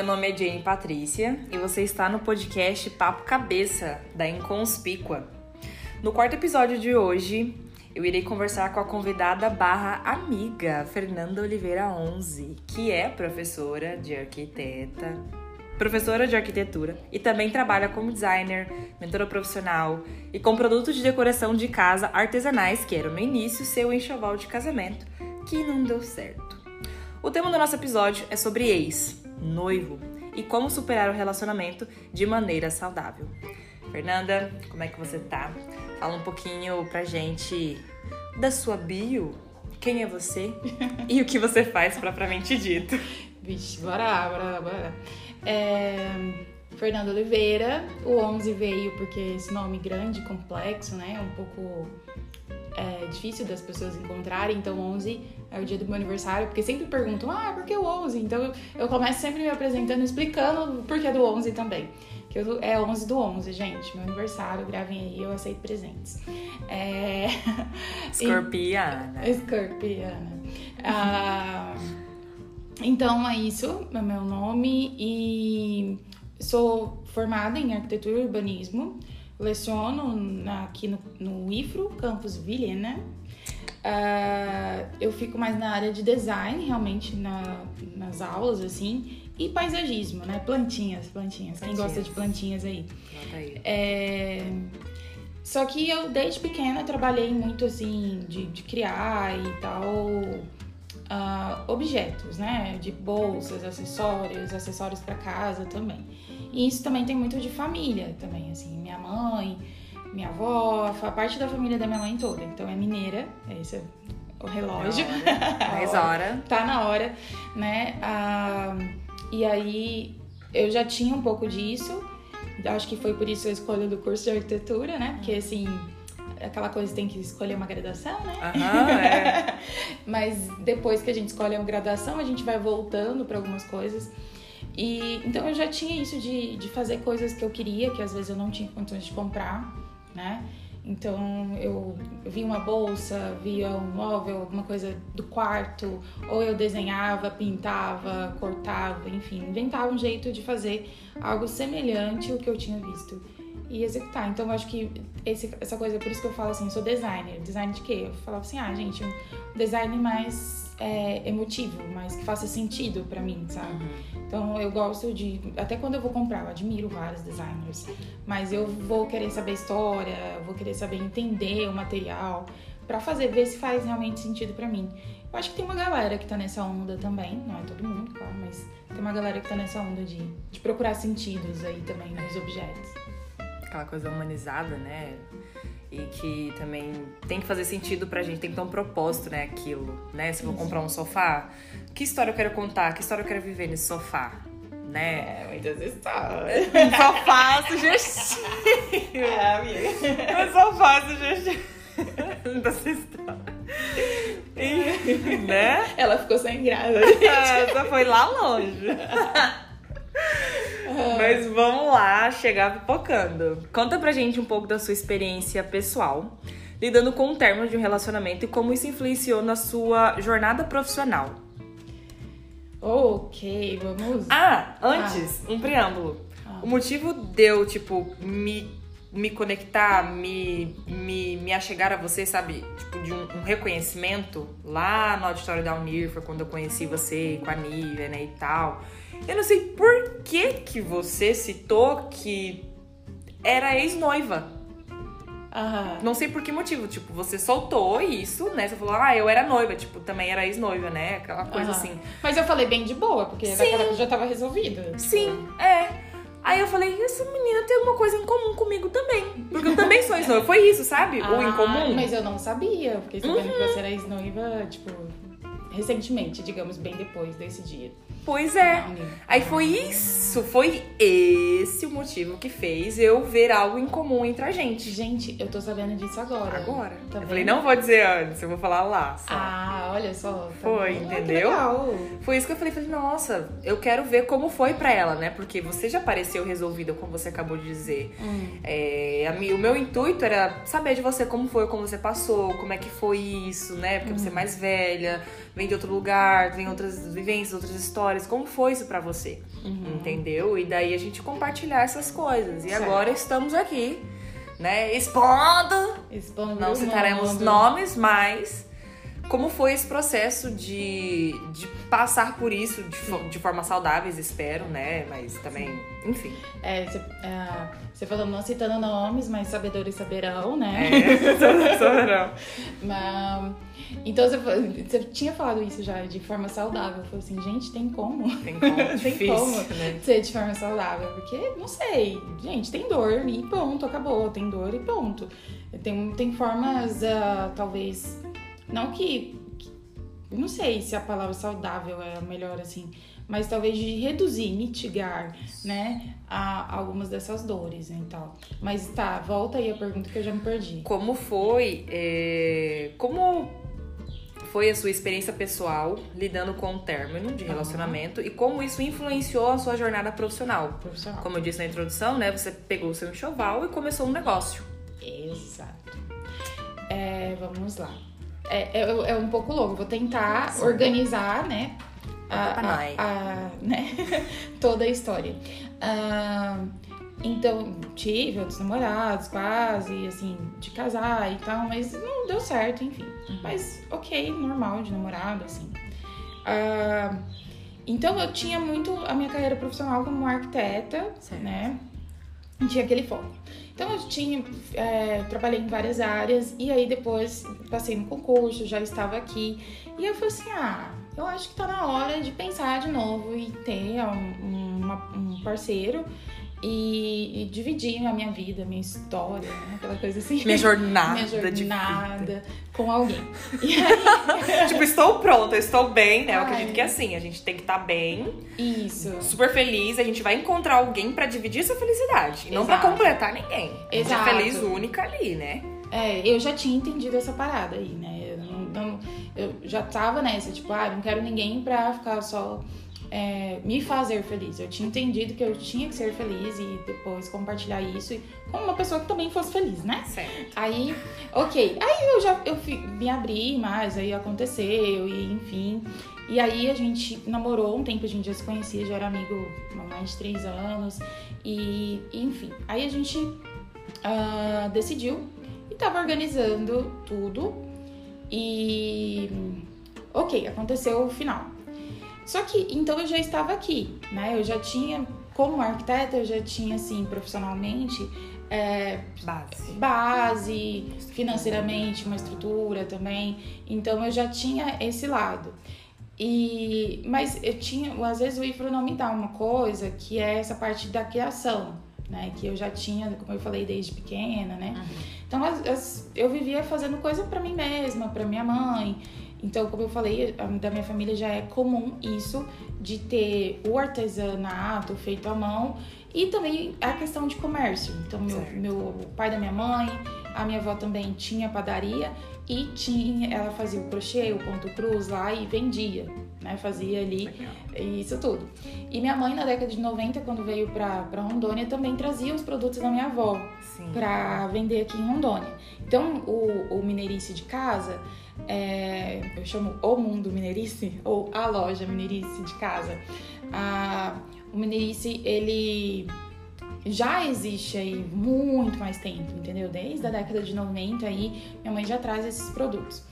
Meu nome é Jane Patrícia e você está no podcast Papo Cabeça, da Inconspícua. No quarto episódio de hoje, eu irei conversar com a convidada barra amiga, Fernanda Oliveira 11, que é professora de arquiteta, professora de arquitetura e também trabalha como designer, mentora profissional e com produtos de decoração de casa artesanais, que era no início seu enxoval de casamento, que não deu certo. O tema do nosso episódio é sobre ex, noivo e como superar o relacionamento de maneira saudável. Fernanda, como é que você tá? Fala um pouquinho pra gente da sua bio, quem é você e o que você faz propriamente dito. Vixe, bora, bora, bora. É, Fernanda Oliveira, o 11 veio porque esse nome grande, complexo, né? Um pouco é, difícil das pessoas encontrarem, então 11 é o dia do meu aniversário, porque sempre perguntam, ah, por que o 11? Então eu, começo sempre me apresentando, explicando o porquê do 11 também. Que eu, é 11 do 11, gente, meu aniversário, gravem aí, eu aceito presentes. É... Escorpiana. Escorpiana. Ah, então é isso, é meu nome e sou formada em arquitetura e urbanismo. Leciono na, aqui no, no IFRO, campus Vilhena. Uh, eu fico mais na área de design, realmente, na, nas aulas, assim. E paisagismo, né? Plantinhas, plantinhas. plantinhas. Quem gosta de plantinhas aí. aí. É... Só que eu, desde pequena, trabalhei muito, assim, de, de criar e tal... Uh, objetos, né? De bolsas, acessórios, acessórios para casa também. E isso também tem muito de família também, assim, minha mãe, minha avó, a parte da família da minha mãe toda. Então é mineira, esse é o relógio. Mais hora. tá na hora, né? Ah, e aí eu já tinha um pouco disso. Acho que foi por isso a escolha do curso de arquitetura, né? Porque assim, aquela coisa tem que escolher uma graduação, né? Uhum, é. Mas depois que a gente escolhe uma graduação, a gente vai voltando para algumas coisas. E então eu já tinha isso de, de fazer coisas que eu queria, que às vezes eu não tinha condições de comprar, né? Então eu via uma bolsa, via um móvel, alguma coisa do quarto, ou eu desenhava, pintava, cortava, enfim, inventava um jeito de fazer algo semelhante ao que eu tinha visto e executar. Então eu acho que esse, essa coisa, por isso que eu falo assim, sou designer. Design de quê? Eu falava assim, ah, gente, um design mais é, emotivo, mas que faça sentido para mim, sabe? Uhum. Então eu gosto de. Até quando eu vou comprar, eu admiro vários designers, mas eu vou querer saber a história, vou querer saber entender o material para fazer, ver se faz realmente sentido para mim. Eu acho que tem uma galera que tá nessa onda também, não é todo mundo, claro, mas tem uma galera que tá nessa onda de, de procurar sentidos aí também nos objetos. Aquela coisa humanizada, né? e que também tem que fazer sentido pra gente, tem que ter um propósito, né, aquilo, né? Se eu vou comprar um sofá, que história eu quero contar? Que história eu quero viver nesse sofá? Né? É, muitas histórias. Um sofá sugestivo. É, amiga. Um sofá sugestivo. Dessa história. E, né? Ela ficou sem graça. Essa foi lá longe. Mas vamos lá, chegar pipocando. Conta pra gente um pouco da sua experiência pessoal, lidando com o término de um relacionamento e como isso influenciou na sua jornada profissional. Ok, vamos. Ah, antes, ah. um preâmbulo. Ah. O motivo de eu, tipo, me, me conectar, me, me, me achegar a você, sabe? Tipo, de um, um reconhecimento lá no auditório da Unir, foi quando eu conheci você com a Nívia, né, e tal. Eu não sei por que que você citou que era ex-noiva. Uhum. Não sei por que motivo. Tipo, você soltou isso, né? Você falou, ah, eu era noiva. Tipo, também era ex-noiva, né? Aquela coisa uhum. assim. Mas eu falei bem de boa, porque Sim. já tava resolvida. Sim, é. Aí eu falei, essa menina tem alguma coisa em comum comigo também. Porque eu também sou ex-noiva. Foi isso, sabe? Ah, o em comum. Mas eu não sabia. Fiquei sabendo uhum. que você era ex-noiva, tipo, recentemente, digamos, bem depois desse dia. Pois é. Aí foi isso, foi esse o motivo que fez eu ver algo em comum entre a gente. Gente, eu tô sabendo disso agora. Agora. Tá eu falei, não vou dizer antes, eu vou falar lá. Só. Ah, olha só. Tá foi, bom. entendeu? Ah, foi isso que eu falei, falei, nossa, eu quero ver como foi pra ela, né? Porque você já pareceu resolvida, como você acabou de dizer. Hum. É, a, o meu intuito era saber de você como foi, como você passou, como é que foi isso, né? Porque hum. você é mais velha, vem de outro lugar, vem outras vivências, outras histórias. Como foi isso pra você? Uhum. Entendeu? E daí a gente compartilhar essas coisas. E Certo. agora estamos aqui, né? Expondo. Expondo Não citaremos mundo. nomes, mas como foi esse processo de, de passar por isso de, fo- de forma saudáveis, espero, né? Mas também, enfim. É, você, é, falou não citando nomes, mas sabedores saberão, né? É, soberano. Mas, então você, tinha falado isso já de forma saudável. Eu falei assim, gente, tem como Tem como, Tem difícil, como. né? ser de forma saudável? Porque, não sei, gente, tem dor e ponto, acabou. Tem dor e ponto. Tem, tem formas, ah, talvez, não que, que- Não sei se a palavra saudável é a melhor, assim, mas talvez de reduzir, mitigar, né, a, algumas dessas dores e tal. Mas tá, volta aí a pergunta que eu já me perdi. Como foi, é, como foi a sua experiência pessoal lidando com o término de relacionamento e como isso influenciou a sua jornada profissional? Profissional. Como eu disse na introdução, né? Você pegou o seu enxoval e começou um negócio. Exato. É, vamos lá. É, é, é um pouco longo, vou tentar organizar, né? A, a- a- né? Toda a história. Ah, então, tive outros namorados, quase, assim, de casar e tal, mas não deu certo, enfim. Mas, ok, normal de namorado, assim. Ah, então, eu tinha muito a minha carreira profissional como arquiteta, Certo. né? E tinha aquele foco. Então eu tinha, é, trabalhei em várias áreas e aí depois passei no concurso, já estava aqui. E eu falei assim, ah, eu acho que tá na hora de pensar de novo e ter um, uma- um parceiro e, e dividir a minha vida, a minha história, né? Aquela coisa assim. Minha jornada, Minha jornada com alguém. Aí, tipo, estou pronta, estou bem, né? Eu Ai. acredito que é assim, a gente tem que estar bem, isso. super feliz, a gente vai encontrar alguém pra dividir essa felicidade. E não pra Exato. completar ninguém. A gente Exato. é feliz única ali, né? É, eu já tinha entendido essa parada aí, né? Eu, não, não- eu já tava nessa, tipo, ah, não quero ninguém pra ficar só é, me fazer feliz. Eu tinha entendido que eu tinha que ser feliz e depois compartilhar isso com uma pessoa que também fosse feliz, né? Certo. Aí, ok. Aí eu já eu fi- me abri mais, aí aconteceu, e enfim. E aí a gente namorou um tempo, a gente já se conhecia, já era amigo há mais de três anos. E, enfim. Aí a gente ah, decidiu e tava organizando tudo. E. Ok, aconteceu o final. Só que, então eu já estava aqui, né? Eu já tinha, como arquiteta, eu já tinha, assim, profissionalmente, é, Base. base, financeiramente, uma estrutura também. Então eu já tinha esse lado. E, mas eu tinha, às vezes o IFRO não me dá uma coisa que é essa parte da criação, né? Que eu já tinha, como eu falei, desde pequena, né? Então as- as- eu vivia fazendo coisa pra mim mesma, pra minha mãe. Então, como eu falei, da minha família já é comum isso de ter o artesanato feito à mão e também a questão de comércio. Então, meu, meu pai da minha mãe, a minha avó também tinha padaria e tinha, ela fazia o crochê, o ponto cruz lá e vendia, né? Fazia ali isso tudo. E minha mãe, na década de 90, quando veio pra, pra Rondônia, também trazia os produtos da minha avó para vender aqui em Rondônia. Então, o, o Mineirice de casa, é, eu chamo o Mundo Mineirice, ou a loja Mineirice de casa. Ah, o Mineirice, ele já existe aí muito mais tempo, entendeu? Desde a década de 90 aí, minha mãe já traz esses produtos.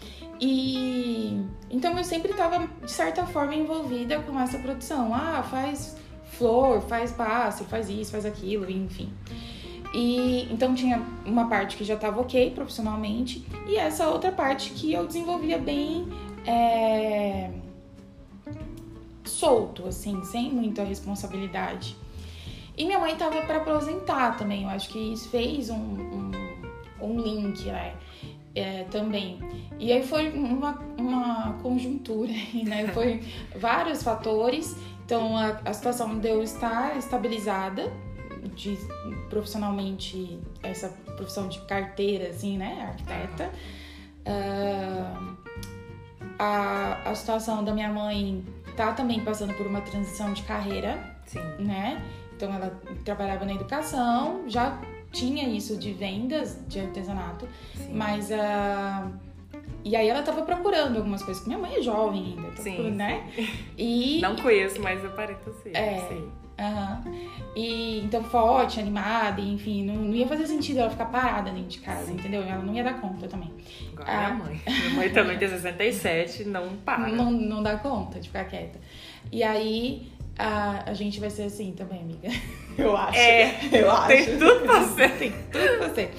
E então eu sempre estava de certa forma envolvida com essa produção. Ah, faz flor, faz passe, faz isso, faz aquilo, enfim. E então tinha uma parte que já estava ok profissionalmente e essa outra parte que eu desenvolvia bem é, solto, assim, sem muita responsabilidade. E minha mãe tava para aposentar também, eu acho que isso fez um, um, um link, né? É, também. E aí foi uma, uma conjuntura, né? Foi vários fatores. Então a, a situação de eu estar estabilizada de, profissionalmente, essa profissão de carteira, assim, né? Arquiteta. Ah, a, a situação da minha mãe tá também passando por uma transição de carreira, Sim. né? Então ela trabalhava na educação, já tinha isso de vendas de artesanato, Sim. mas ah, e aí ela tava procurando algumas coisas. Minha mãe é jovem ainda, tá Sim, né? E Não conheço, mas aparenta ser. É. Sei. Aham. E então forte, animada, e, enfim, não, não ia fazer sentido ela ficar parada dentro de casa, entendeu? Ela não ia dar conta também. Agora Ah. minha mãe. Minha mãe também tem 67, não para. Não, não dá conta de ficar quieta. E aí a, a gente vai ser assim também, amiga. Eu acho. É, eu acho. Tem tudo pra ser. Tem tudo pra ser.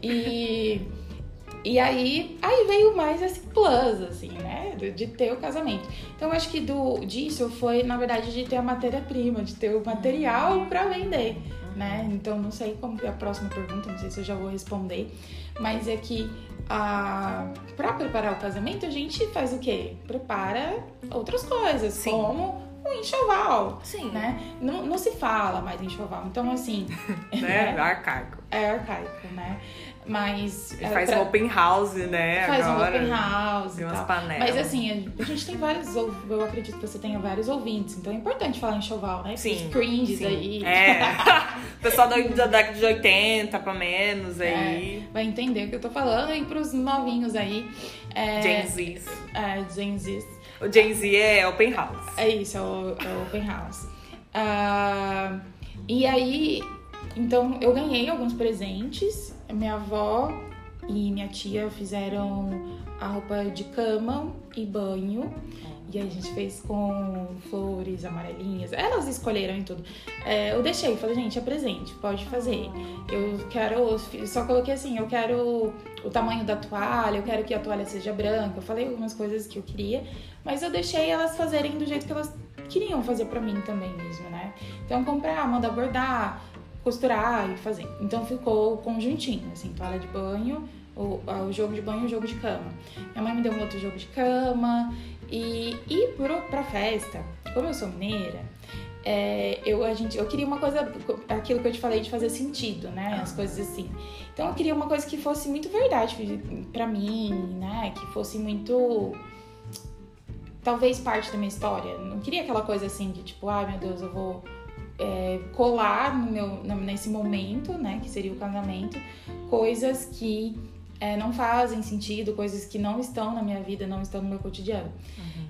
E, e aí, aí veio mais esse plus, assim, né? De, de ter o casamento. Então, eu acho que do, disso foi, na verdade, de ter a matéria-prima, de ter o material pra vender, né? Então, não sei como que é a próxima pergunta, não sei se eu já vou responder, mas é que a, pra preparar o casamento, a gente faz o quê? Prepara outras coisas, Sim. como um enxoval, Sim. né? Não, não se fala mais enxoval, então, assim... Né? Arcaico. É arcaico, né? Mas. Ele é, faz pra- um open house, né? faz um agora. open house Tem umas panelas. Mas assim, a gente tem vários. Eu acredito que você tenha vários ouvintes, então é importante falar em enxoval, né? Sim, Os cringes sim. aí. É. O pessoal da da década de 80 pra menos aí. Vai entender o que eu tô falando. E pros novinhos aí. É, Gen Z. É, Gen Z. O Gen Z é open house. É isso, é o, é Open House. Ah, e aí, então eu ganhei alguns presentes. Minha avó e minha tia fizeram a roupa de cama e banho. E aí a gente fez com flores amarelinhas. Elas escolheram e tudo. É, eu deixei, falei, gente, é presente, pode fazer. Eu quero. Só coloquei assim, eu quero o tamanho da toalha, eu quero que a toalha seja branca. Eu falei algumas coisas que eu queria, mas eu deixei elas fazerem do jeito que elas queriam fazer pra mim também mesmo, né? Então comprar, mandar bordar, costurar e fazer. Então ficou conjuntinho, assim, toalha de banho, o, o jogo de banho e o jogo de cama. Minha mãe me deu um outro jogo de cama. E ir pro, pra festa, como eu sou mineira, é, eu, a gente, eu queria uma coisa, aquilo que eu te falei de fazer sentido, né? As coisas assim. Então eu queria uma coisa que fosse muito verdade pra mim, né? Que fosse muito. Talvez parte da minha história. Não queria aquela coisa assim de tipo, ai meu Deus, eu vou é, colar no meu, nesse momento, né? Que seria o casamento, coisas que é, não fazem sentido, coisas que não estão na minha vida, não estão no meu cotidiano.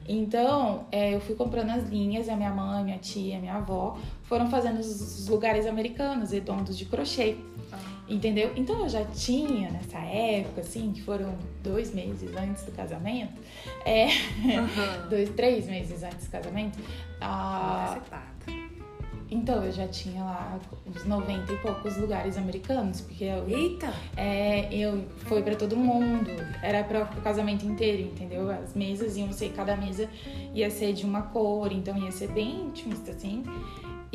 Então, é, eu fui comprando as linhas, e a minha mãe, minha tia, minha avó foram fazendo os, lugares americanos redondos de crochê. Entendeu? Então eu já tinha nessa época, assim, que foram dois meses antes do casamento, é, dois, três meses antes do casamento, ah. Então eu já tinha lá uns 90 e poucos lugares americanos, porque eu, Eita! é, eu foi pra todo mundo, era para o casamento inteiro, entendeu? As mesas iam ser, cada mesa ia ser de uma cor, então ia ser bem intimista assim.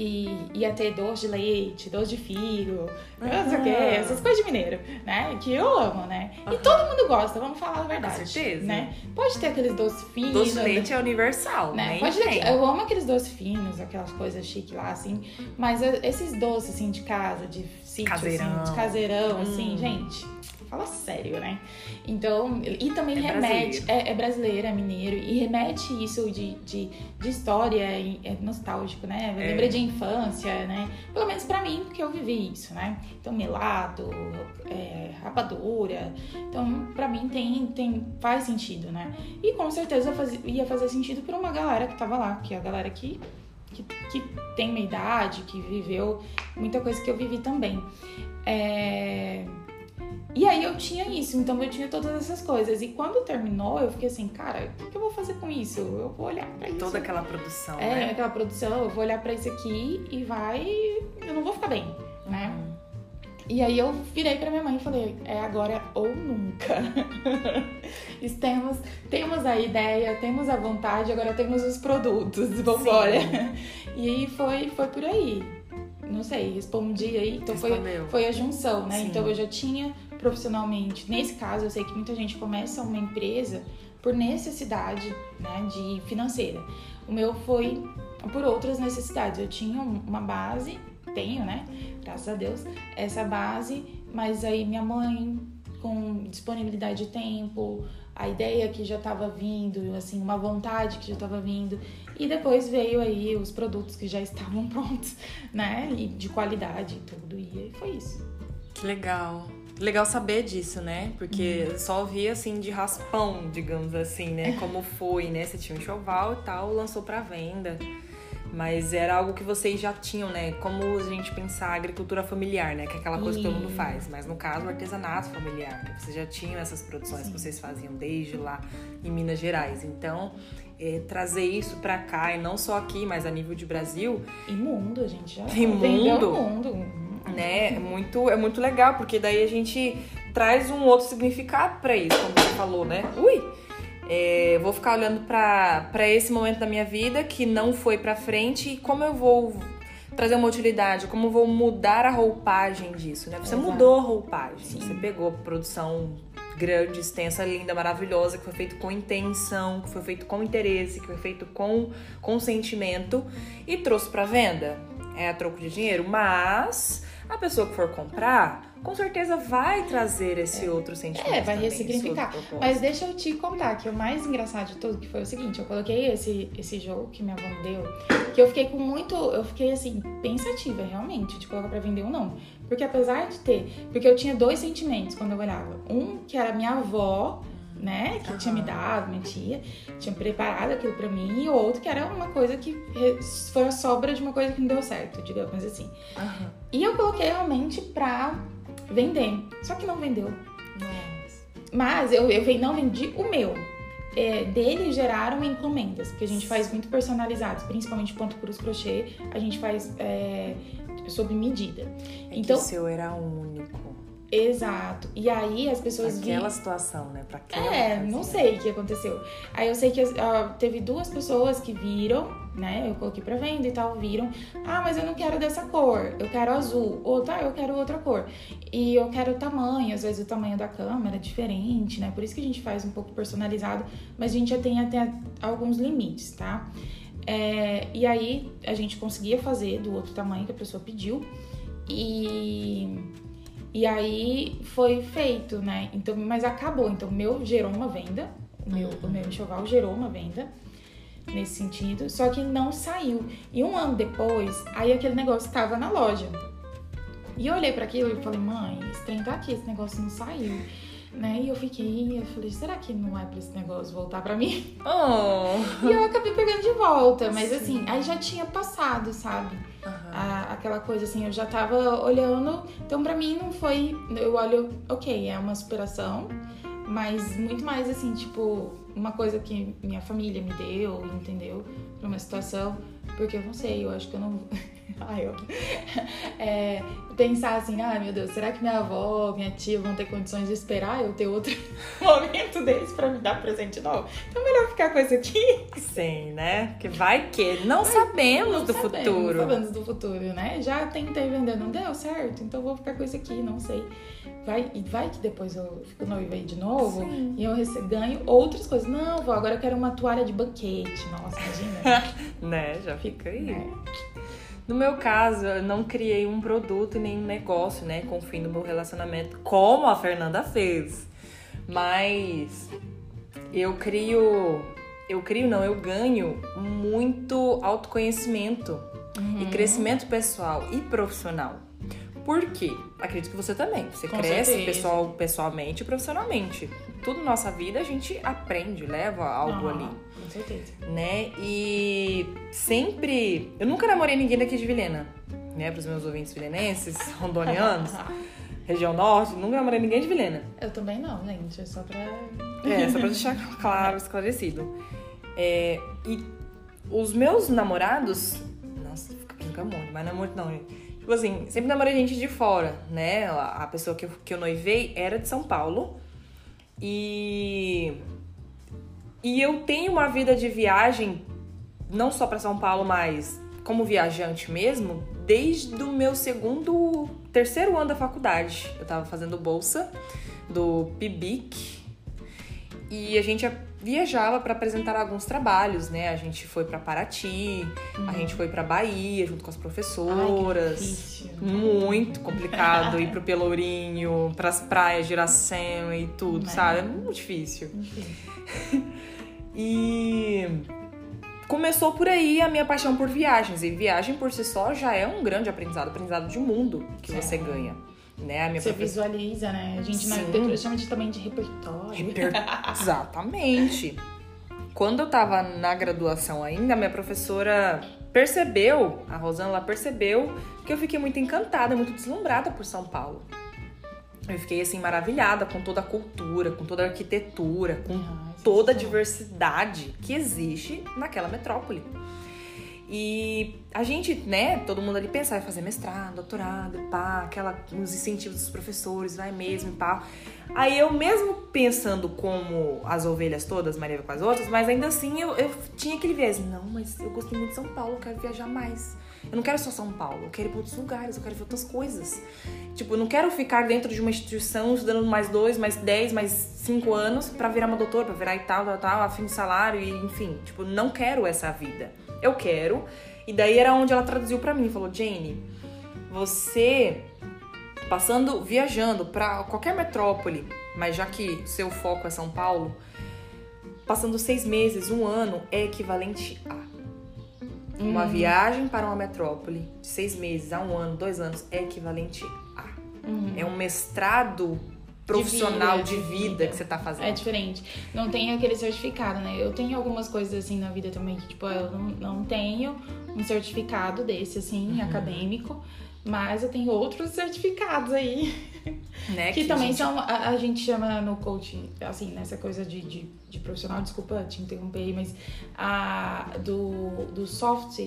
E ia ter doce de leite, doce de figo, não sei o quê, essas coisas de mineiro, né? Que eu amo, né? E Aham. todo mundo gosta, vamos falar a verdade. Com certeza. Né? Pode ter aqueles doces finos. Doce de leite é universal, né? né? Pode ter, eu amo aqueles doces finos, aquelas coisas chiques lá, assim. Mas eh, esses doces, assim, de casa, de sítio, Caseirão. assim, de caseirão, assim, Hum. gente, fala sério, né? Então, e também É remete, brasileiro. é, é brasileiro, é mineiro, e remete isso de, de, de história, é nostálgico, né? É. Lembra de infância, né? Pelo menos pra mim, porque eu vivi isso, né? Então, melado, é, rapadura. Então, pra mim, tem, tem, faz sentido, né? E com certeza faz- ia fazer sentido pra uma galera que tava lá, que é a galera que, que, que tem minha idade, que viveu muita coisa que eu vivi também. É, E aí eu tinha isso, então eu tinha todas essas coisas. E quando terminou, eu fiquei assim, cara, o que, eu vou fazer com isso? Eu vou olhar pra isso. Toda aquela produção, É, né? aquela produção, eu vou olhar pra isso aqui e vai. Eu não vou ficar bem, né? Uhum. E aí eu virei pra minha mãe e falei, é agora ou nunca. temos, temos a ideia, temos a vontade, agora temos os produtos, vambora. E aí foi, foi por aí. Não sei, respondi aí. Então foi, Respondeu. foi a junção, né? Sim. Então eu já tinha profissionalmente. Nesse caso, eu sei que muita gente começa uma empresa por necessidade né, de financeira. O meu foi por outras necessidades. Eu tinha um- uma base, tenho, né? Graças a Deus, essa base, mas aí minha mãe, com disponibilidade de tempo, a ideia que já estava vindo, assim, uma vontade que já estava vindo, e depois veio aí os produtos que já estavam prontos, né? E de qualidade e tudo, e foi isso. Que legal. Legal saber disso, né? Porque uhum. só ouvia assim de raspão, digamos assim, né? Como foi, né? Você tinha um enxoval e tal, lançou para venda. Mas era algo que vocês já tinham, né? Como a gente pensar a agricultura familiar, né? Que é aquela coisa que todo mundo faz. Mas no caso, o artesanato familiar. Né? Vocês já tinham essas produções Sim. que vocês faziam desde lá em Minas Gerais. Então, é, trazer isso para cá, e não só aqui, mas a nível de Brasil. E mundo, a gente já e mundo, mundo. Né? É muito, é muito legal, porque daí a gente traz um outro significado para isso, como você falou, né? Ui! É, vou ficar olhando para esse momento da minha vida que não foi para frente e como eu vou trazer uma utilidade, como eu vou mudar a roupagem disso, né? Você Exato. mudou a roupagem, Sim. você pegou a produção grande, extensa, linda, maravilhosa, que foi feito com intenção, que foi feito com interesse, que foi feito com consentimento e trouxe para venda. É a troco de dinheiro, mas a pessoa que for comprar com certeza vai trazer esse é. outro sentimento. É, vai ressignificar. Mas deixa eu te contar que o mais engraçado de tudo que foi o seguinte, eu coloquei esse, esse jogo que minha avó me deu, que eu fiquei com muito, eu fiquei assim, pensativa realmente, de colocar pra vender ou não. Porque apesar de ter, porque eu tinha dois sentimentos quando eu olhava. Um, que era minha avó, né, que uhum. tinha me dado, minha tia, tinha preparado aquilo para mim, e outro que era uma coisa que foi a sobra de uma coisa que não deu certo, digamos assim. Uhum. E eu coloquei realmente pra vender. Só que não vendeu. Nossa. Mas eu, eu não vendi o meu. É, dele geraram encomendas, porque a gente faz muito personalizados, principalmente ponto cruz crochê, a gente faz é, sob medida. É então, o seu era único. Exato. E aí as pessoas Aquela vi... situação, né? Pra aquela É, não sei o que aconteceu. Aí eu sei que uh, teve duas pessoas que viram, né? Eu coloquei pra venda e tal, viram. Ah, mas eu não quero dessa cor. Eu quero azul. Ou tá, eu quero outra cor. E eu quero o tamanho. Às vezes o tamanho da câmera é diferente, né? Por isso que a gente faz um pouco personalizado. Mas a gente já tem até alguns limites, tá? É, e aí a gente conseguia fazer do outro tamanho que a pessoa pediu. E e aí foi feito, né? Então, mas acabou. Então, meu gerou uma venda, o meu, o meu enxoval gerou uma venda nesse sentido, só que não saiu. E um ano depois, aí aquele negócio estava na loja. E eu olhei para aquilo e falei, mãe, esse trem tá aqui, esse negócio não saiu. Né? E eu fiquei, eu falei, será que não é pra esse negócio voltar pra mim? Oh. E eu acabei pegando de volta, mas Sim. assim, aí já tinha passado, sabe? Uhum. A, aquela coisa assim, eu já tava olhando, então pra mim não foi. Eu olho, ok, é uma superação, mas muito mais assim, tipo, uma coisa que minha família me deu, entendeu? Pra uma situação, porque eu não sei, eu acho que eu não. Ai, eu... É, pensar assim, ah, meu Deus, será que minha avó, minha tia vão ter condições de esperar eu ter outro momento desse pra me dar presente novo? Então, melhor ficar com esse aqui. Sim, né? Que vai que não sabemos não do sabemos, futuro. Não sabemos do futuro, né? Já tentei vender, não deu certo, então vou ficar com esse aqui, não sei. Vai, vai que depois eu fico noiva aí de novo Sim. e eu ganho outras coisas. Não, vó, agora eu quero uma toalha de banquete. Nossa, imagina. né? Já fica aí. Né? No meu caso, eu não criei um produto nem um negócio, né, com o fim do meu relacionamento, como a Fernanda fez. Mas eu crio, eu crio não, eu ganho muito autoconhecimento uhum. e crescimento pessoal e profissional. Por quê? Acredito que você também. Você Com cresce pessoal, pessoalmente e profissionalmente. Tudo na nossa vida a gente aprende, leva algo ali. Com certeza. Né? E sempre. Eu nunca namorei ninguém daqui de Vilhena. Né? Para os meus ouvintes vilenenses, rondonianos. região norte, nunca namorei ninguém de Vilhena. Eu também não, gente. É só pra. É, só pra deixar claro, esclarecido. É, e os meus namorados. Nossa, fica muito, mas não muito, não, gente Tipo assim, sempre namorei gente de fora, né? A pessoa que eu, que eu noivei era de São Paulo. E. E eu tenho uma vida de viagem, não só para São Paulo, mas como viajante mesmo, desde o meu segundo, terceiro ano da faculdade. Eu tava fazendo bolsa do PIBIC e a gente viajava para apresentar alguns trabalhos, né? A gente foi para Paraty, uhum. a gente foi para Bahia junto com as professoras. Ai, muito complicado ir pro Pelourinho, pras praias de Iracema e tudo, é. sabe? É muito difícil. difícil. e começou por aí a minha paixão por viagens. E viagem por si só já é um grande aprendizado, aprendizado de mundo que você ganha. Né? A minha Você visualiza, né? A gente na Sim. arquitetura chama de, também de repertório. Reper- Exatamente. Quando eu tava na graduação ainda, minha professora percebeu, a Rosana, ela percebeu que eu fiquei muito encantada, muito deslumbrada por São Paulo. Eu fiquei assim maravilhada com toda a cultura, com toda a arquitetura, com toda a diversidade que existe naquela metrópole. E a gente, né, todo mundo ali pensa, vai fazer mestrado, doutorado, pá, aquela, os incentivos dos professores, vai mesmo, pá. Aí eu mesmo pensando como as ovelhas todas, Maria com as outras, mas ainda assim eu, eu tinha aquele viés, não, mas eu gostei muito de São Paulo, quero viajar mais. Eu não quero só São Paulo, eu quero ir para outros lugares, eu quero ver outras coisas. Tipo, eu não quero ficar dentro de uma instituição estudando mais dois, mais dez, mais cinco anos pra virar uma doutora, pra virar e tal, tal, tal, a fim de salário e enfim. Tipo, não quero essa vida. Eu quero. E daí era onde ela traduziu pra mim, falou, Jane, você passando, viajando pra qualquer metrópole, mas já que seu foco é São Paulo, passando seis meses, um ano, é equivalente a uma viagem para uma metrópole de seis meses a um ano, dois anos, é equivalente a. Uhum. É um mestrado profissional vida, de de vida, vida. que você tá fazendo. É diferente. Não tem aquele certificado, né? Eu tenho algumas coisas assim na vida também que, tipo, eu não, não tenho um certificado desse, assim, Uhum. acadêmico. Mas eu tenho outros certificados aí. né? que também a gente- são, a, a gente chama no coaching, assim, nessa coisa de, de, de profissional, desculpa te interromper aí, mas a, do, do soft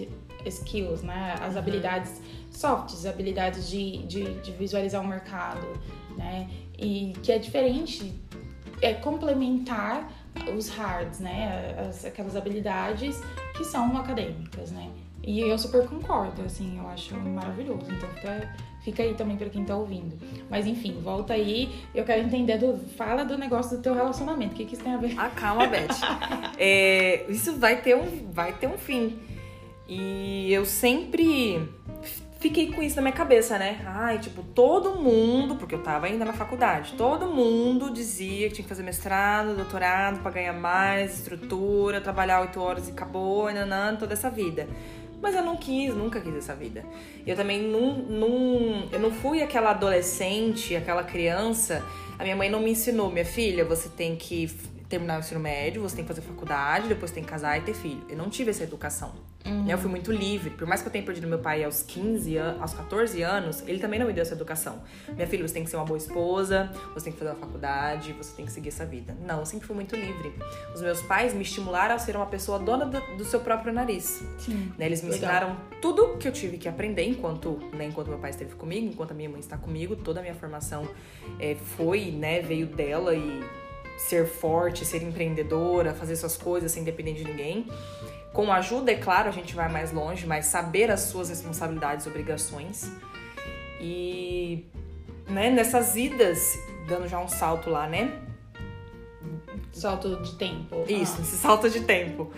skills, né? As habilidades softs, habilidades de, de, de visualizar o mercado, né? E que é diferente, é complementar os hards, né? As, aquelas habilidades que são acadêmicas, né? E eu super concordo, assim, eu acho maravilhoso. Então fica, fica aí também pra quem tá ouvindo. Mas enfim, volta aí. Eu quero entender do. Fala do negócio do teu relacionamento. O que, que isso tem a ver? Ah, calma, Beth. É, isso vai ter, um, vai ter um fim. E eu sempre fiquei com isso na minha cabeça, né? Ai, tipo, todo mundo, porque eu tava ainda na faculdade, todo mundo dizia que tinha que fazer mestrado, doutorado pra ganhar mais estrutura, trabalhar oito horas e acabou, nanã, toda essa vida. Mas eu não quis, nunca quis essa vida. Eu também não, não, eu não fui aquela adolescente, aquela criança. A minha mãe não me ensinou, minha filha, você tem que terminar o ensino médio, você tem que fazer faculdade, depois tem que casar e ter filho. Eu não tive essa educação. Né? Eu fui muito livre. Por mais que eu tenha perdido meu pai aos 15 anos, aos 14 anos, ele também não me deu essa educação. Minha filha, você tem que ser uma boa esposa, você tem que fazer uma faculdade, você tem que seguir essa vida. Não, eu sempre fui muito livre. Os meus pais me estimularam a ser uma pessoa dona do, do seu próprio nariz. Sim. Né? Eles me Legal. ensinaram tudo que eu tive que aprender enquanto, né, enquanto meu pai esteve comigo, enquanto a minha mãe está comigo. Toda a minha formação é, foi, né, veio dela e ser forte, ser empreendedora, fazer suas coisas sem depender de ninguém. Com ajuda, é claro, a gente vai mais longe, mas saber as suas responsabilidades e obrigações. E né, nessas idas, dando já um salto lá, né? Salto de tempo. Isso, Ah. esse salto de tempo.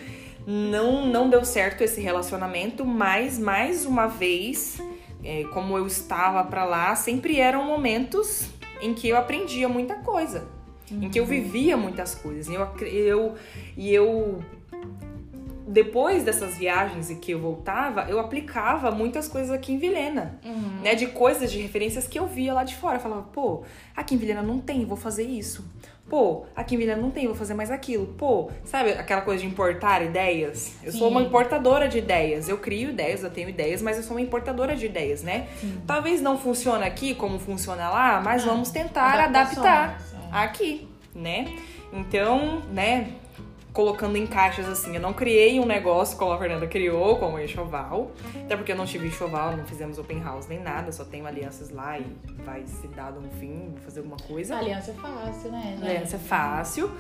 Não, não deu certo esse relacionamento, mas mais uma vez, é, como eu estava pra lá, sempre eram momentos em que eu aprendia muita coisa, em que eu vivia muitas coisas. E eu, eu, e eu depois dessas viagens e que eu voltava, eu aplicava muitas coisas aqui em Vilhena, Uhum. né? De coisas, de referências que eu via lá de fora. Eu falava, pô, aqui em Vilhena não tem, vou fazer isso. Pô, aqui em Vilhena não tem, vou fazer mais aquilo. Pô, sabe aquela coisa de importar ideias? Eu sou Sim. uma importadora de ideias. Eu crio ideias, eu tenho ideias, mas eu sou uma importadora de ideias, né? Talvez não funcione aqui como funciona lá, mas Ah, vamos tentar adaptar é. aqui, né? Então, né, colocando em caixas assim, eu não criei um negócio como a Fernanda criou, como o enxoval, até porque eu não tive enxoval, não fizemos open house nem nada, só tenho alianças lá e vai se dar um fim, vou fazer alguma coisa. Aliança é fácil, né? Aliança é fácil,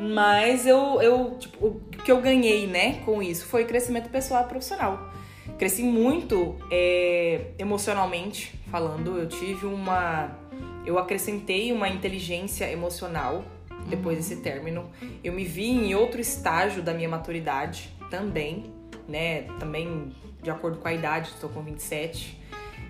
mas eu, eu tipo, o que eu ganhei, né, com isso foi crescimento pessoal e profissional. Cresci muito é, emocionalmente falando, eu tive uma. Eu acrescentei uma inteligência emocional depois desse término. Eu me vi em outro estágio da minha maturidade também, né? Também de acordo com a idade, estou com 27.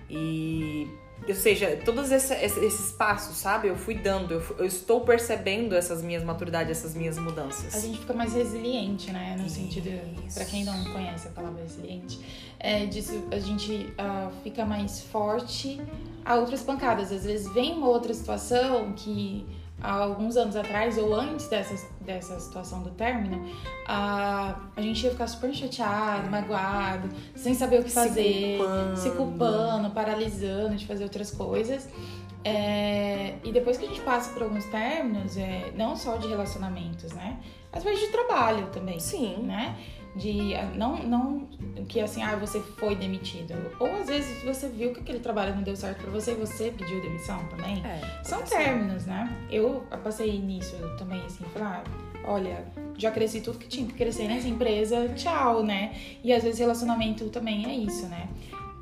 E ou seja, todos esse, esses passos, sabe? Eu fui dando, eu, eu, estou percebendo essas minhas maturidades, essas minhas mudanças. A gente fica mais resiliente, né? No Isso. sentido, para quem não conhece a palavra resiliente, é disso a gente uh, fica mais forte a outras pancadas. Às vezes vem uma outra situação que há alguns anos atrás, ou antes dessa, dessa situação do término, a, a gente ia ficar super chateado, magoado, sem saber o que fazer, se culpando, se culpando paralisando de fazer outras coisas. É, e depois que a gente passa por alguns términos, é, não só de relacionamentos, né? Às vezes de trabalho também. Sim. Né? De não não que assim ah você foi demitido. Ou às vezes você viu que aquele trabalho não deu certo para você e você pediu demissão também. É, são términos né? Eu passei nisso também assim falar ah, olha já cresci tudo que tinha que crescer nessa empresa tchau né? E às vezes relacionamento também é isso né?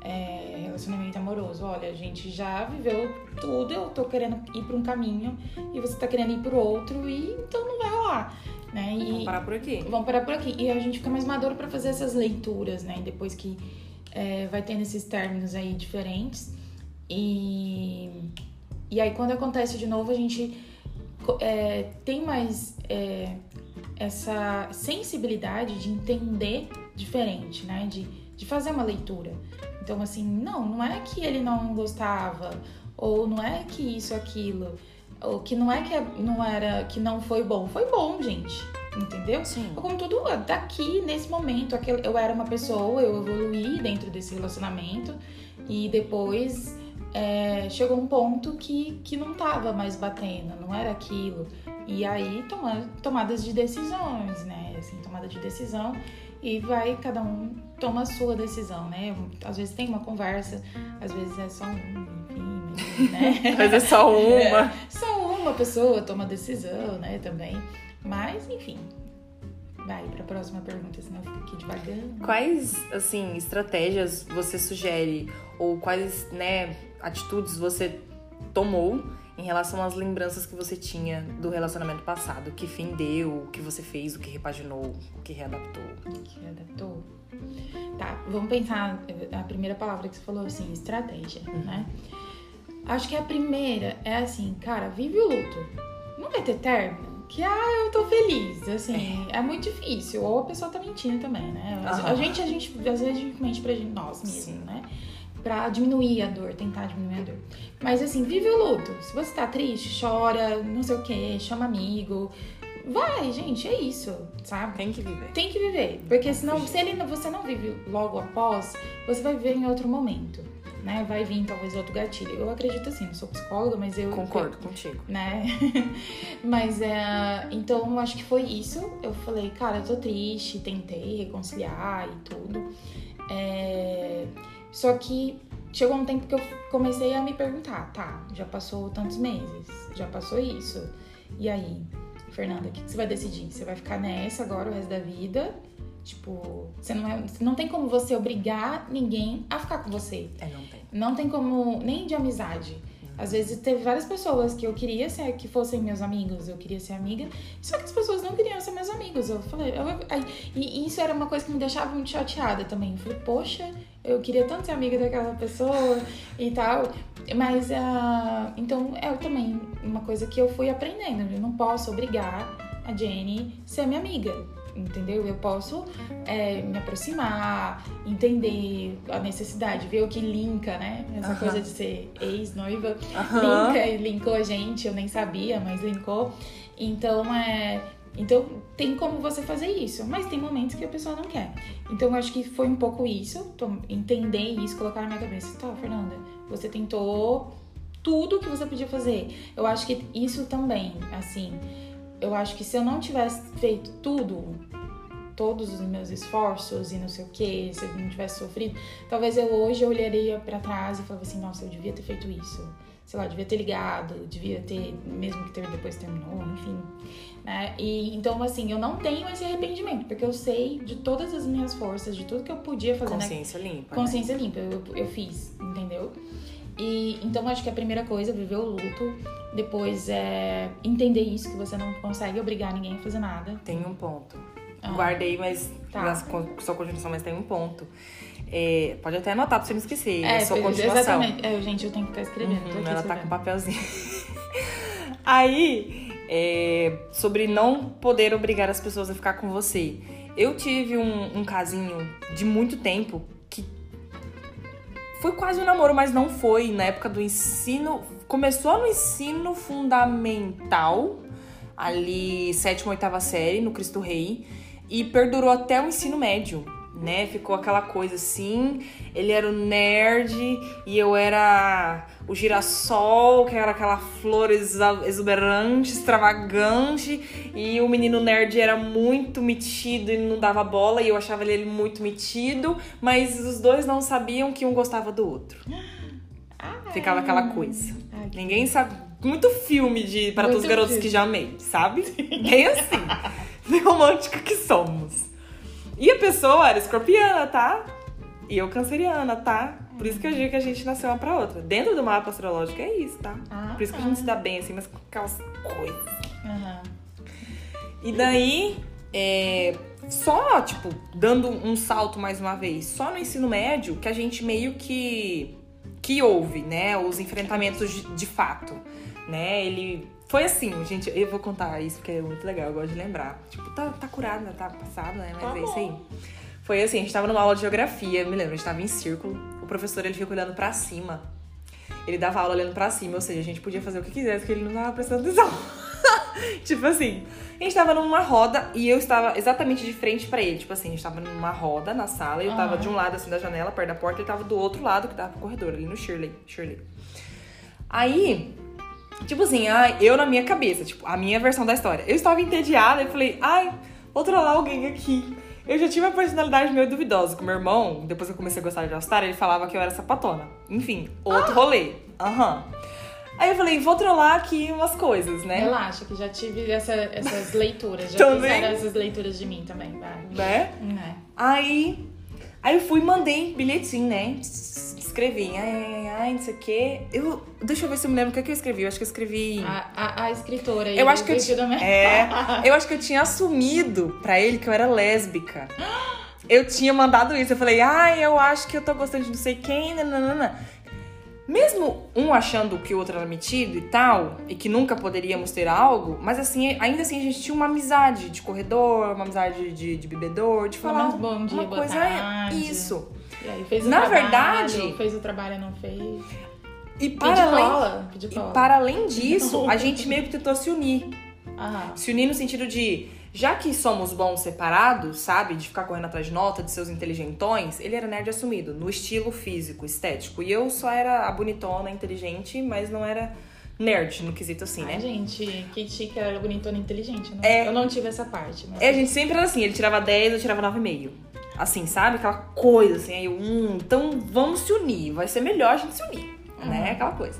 É, relacionamento amoroso. Olha, a gente já viveu tudo, eu tô querendo ir para um caminho e você tá querendo ir para outro e então não vai rolar. Né? E vamos parar por aqui. Vamos parar por aqui. E a gente fica mais maduro para fazer essas leituras, né? Depois que é, vai tendo esses términos aí diferentes. E, e aí quando acontece de novo, a gente é, tem mais é, essa sensibilidade de entender diferente, né? De, de fazer uma leitura. Então, assim, não, não é que ele não gostava, ou não é que isso, aquilo o que não é que é, não era que não foi bom, foi bom, gente. Entendeu? Sim. Como tudo daqui, nesse momento, eu era uma pessoa, eu evoluí dentro desse relacionamento e depois é, chegou um ponto que, que não tava mais batendo, não era aquilo. E aí toma, tomadas de decisões, né? Assim, tomada de decisão e vai, cada um toma a sua decisão, né? Às vezes tem uma conversa, às vezes é só um né? Mas é só uma. É, só uma pessoa toma decisão, né, também. Mas, enfim. Vai para a próxima pergunta, senão eu fico aqui devagando. Quais, assim, estratégias você sugere ou quais, né, atitudes você tomou em relação às lembranças que você tinha do relacionamento passado? Que fim deu, o que você fez, o que repaginou, o que readaptou? O que readaptou? Tá, vamos pensar a primeira palavra que você falou, assim, estratégia, uhum. né? Acho que a primeira é assim, cara, vive o luto. Não vai ter término. Que, ah, eu tô feliz. Assim, é, é muito difícil. Ou a pessoa tá mentindo também, né? A gente, a gente, às vezes a gente mente pra gente, nós mesmos, né? Pra diminuir a dor, tentar diminuir a dor. Mas assim, vive o luto. Se você tá triste, chora, não sei o que, chama amigo. Vai, gente, é isso, sabe? Tem que viver. Tem que viver. Porque senão, se ele, você não vive logo após, você vai viver em outro momento né? Vai vir talvez outro gatilho. Eu acredito assim, não sou psicóloga, mas eu. Concordo eu, contigo. Né? mas é. Então eu acho que foi isso. Eu falei, cara, eu tô triste, tentei reconciliar e tudo. É... Só que chegou um tempo que eu comecei a me perguntar, tá, já passou tantos meses, já passou isso. E aí, Fernanda, o que você vai decidir? Você vai ficar nessa agora o resto da vida? Tipo, você não, é, não tem como você obrigar ninguém a ficar com você. É, não tem. Não tem como, nem de amizade. Às vezes teve várias pessoas que eu queria ser, que fossem meus amigos, eu queria ser amiga, só que as pessoas não queriam ser meus amigos. Eu falei, eu, aí, e isso era uma coisa que me deixava muito chateada também. Eu falei, poxa, eu queria tanto ser amiga daquela pessoa e tal. Mas, uh, então, é também uma coisa que eu fui aprendendo. Eu não posso obrigar a Jenny ser minha amiga entendeu? Eu posso é, me aproximar, entender a necessidade, ver o que linka, né? Essa uh -huh. coisa de ser ex-noiva uh -huh. linka e linkou a gente, eu nem sabia, mas linkou. Então, é. Então, tem como você fazer isso, mas tem momentos que a pessoa não quer. Então, eu acho que foi um pouco isso, entender isso, colocar na minha cabeça. Tá, Fernanda, você tentou tudo que você podia fazer. Eu acho que isso também, assim, eu acho que se eu não tivesse feito tudo, todos os meus esforços e não sei o que, se eu não tivesse sofrido, talvez eu hoje eu olharia para trás e falaria assim, nossa, eu devia ter feito isso. Sei lá, devia ter ligado, devia ter, mesmo que ter, depois terminou, enfim. Né? E então, assim, eu não tenho esse arrependimento, porque eu sei de todas as minhas forças, de tudo que eu podia fazer. Consciência né? limpa. Consciência né? limpa, eu, eu fiz, entendeu? E então acho que a primeira coisa é viver o luto, depois é entender isso, que você não consegue obrigar ninguém a fazer nada. Tem um ponto. Ah. Guardei, mas tá. na sua continuação, mas tem um ponto. É, pode até anotar pra você não esquecer. É, é sua continuação. Exatamente. É, gente, eu tenho que estar escrevendo. Uhum, ela tá com um papelzinho. Aí, é, sobre não poder obrigar as pessoas a ficar com você. Eu tive um, um casinho de muito tempo foi quase um namoro, mas não foi. Na época do ensino. Começou no ensino fundamental, ali, sétima, oitava série, no Cristo Rei, e perdurou até o ensino médio né? Ficou aquela coisa assim. Ele era o nerd e eu era o girassol, que era aquela flor exuberante, extravagante. E o menino nerd era muito metido e não dava bola. E eu achava ele muito metido. Mas os dois não sabiam que um gostava do outro. Ficava aquela coisa. Ninguém sabe. Muito filme de Para Todos os Garotos que Já Amei, sabe? Bem assim. Romântica que somos. E a pessoa era escorpiana, tá? E eu canceriana, tá? Por isso que eu digo que a gente nasceu uma pra outra. Dentro do mapa astrológico é isso, tá? Ah, Por isso que a gente se dá bem assim, mas com aquelas coisas. Uhum. E daí, é, só, tipo, dando um salto mais uma vez, só no ensino médio que a gente meio que que houve, né, os enfrentamentos de, de fato, né? Ele foi assim, gente, eu vou contar isso porque é muito legal, eu gosto de lembrar. Tipo, tá, tá curado, né? Tá passado, né? Mas tá é isso aí. Foi assim, a gente tava numa aula de geografia, me lembro, a gente tava em círculo. O professor, ele fica olhando pra cima. Ele dava aula olhando pra cima, ou seja, a gente podia fazer o que quisesse, porque ele não tava prestando atenção. tipo assim, a gente tava numa roda e eu estava exatamente de frente para ele. Tipo assim, a gente tava numa roda na sala e eu tava de um lado assim da janela, perto da porta, e ele tava do outro lado, que tava pro corredor, ali no Shirley. Shirley. Aí, Tipo assim, eu na minha cabeça, tipo, a minha versão da história. Eu estava entediada e falei, ai, vou trollar alguém aqui. Eu já tive uma personalidade meio duvidosa com meu irmão. Depois que eu comecei a gostar de All-Star, ele falava que eu era sapatona. Enfim, outro ah. rolê. Aham. Uhum. Aí eu falei, vou trollar aqui umas coisas, né? Relaxa, que já tive essa, essas leituras. Já também? fizeram essas leituras de mim também, vai. Né? É. Aí, aí eu fui e mandei bilhetinho, né? escrevi, ai, ai, ai, não sei o quê. Eu, deixa eu ver se eu me lembro o que, é que eu escrevi. Eu acho que eu escrevi. A, a, a escritora. Eu acho que eu, tinha, é, eu acho que eu tinha assumido pra ele que eu era lésbica. Eu tinha mandado isso. Eu falei, ai, eu acho que eu tô gostando de não sei quem, nananana. Mesmo um achando que o outro era metido e tal, e que nunca poderíamos ter algo, mas assim, ainda assim a gente tinha uma amizade de corredor, uma amizade de, de bebedor, de falar bom dia, uma coisa tarde. isso. E aí fez o Na trabalho, verdade, fez o trabalho, não fez. E para além, e para além disso, a gente meio que tentou se unir. Aham. Se unir no sentido de já que somos bons separados, sabe? De ficar correndo atrás de nota, de seus inteligentões, ele era nerd assumido, no estilo físico, estético. E eu só era a bonitona, inteligente, mas não era nerd no quesito assim, Ai, né? gente, que chique era bonitona inteligente. Não, é, eu não tive essa parte. Mas... É, a gente sempre era assim, ele tirava 10, eu tirava 9,5. Assim, sabe? Aquela coisa, assim, aí, hum, então vamos se unir, vai ser melhor a gente se unir, uhum. né? Aquela coisa.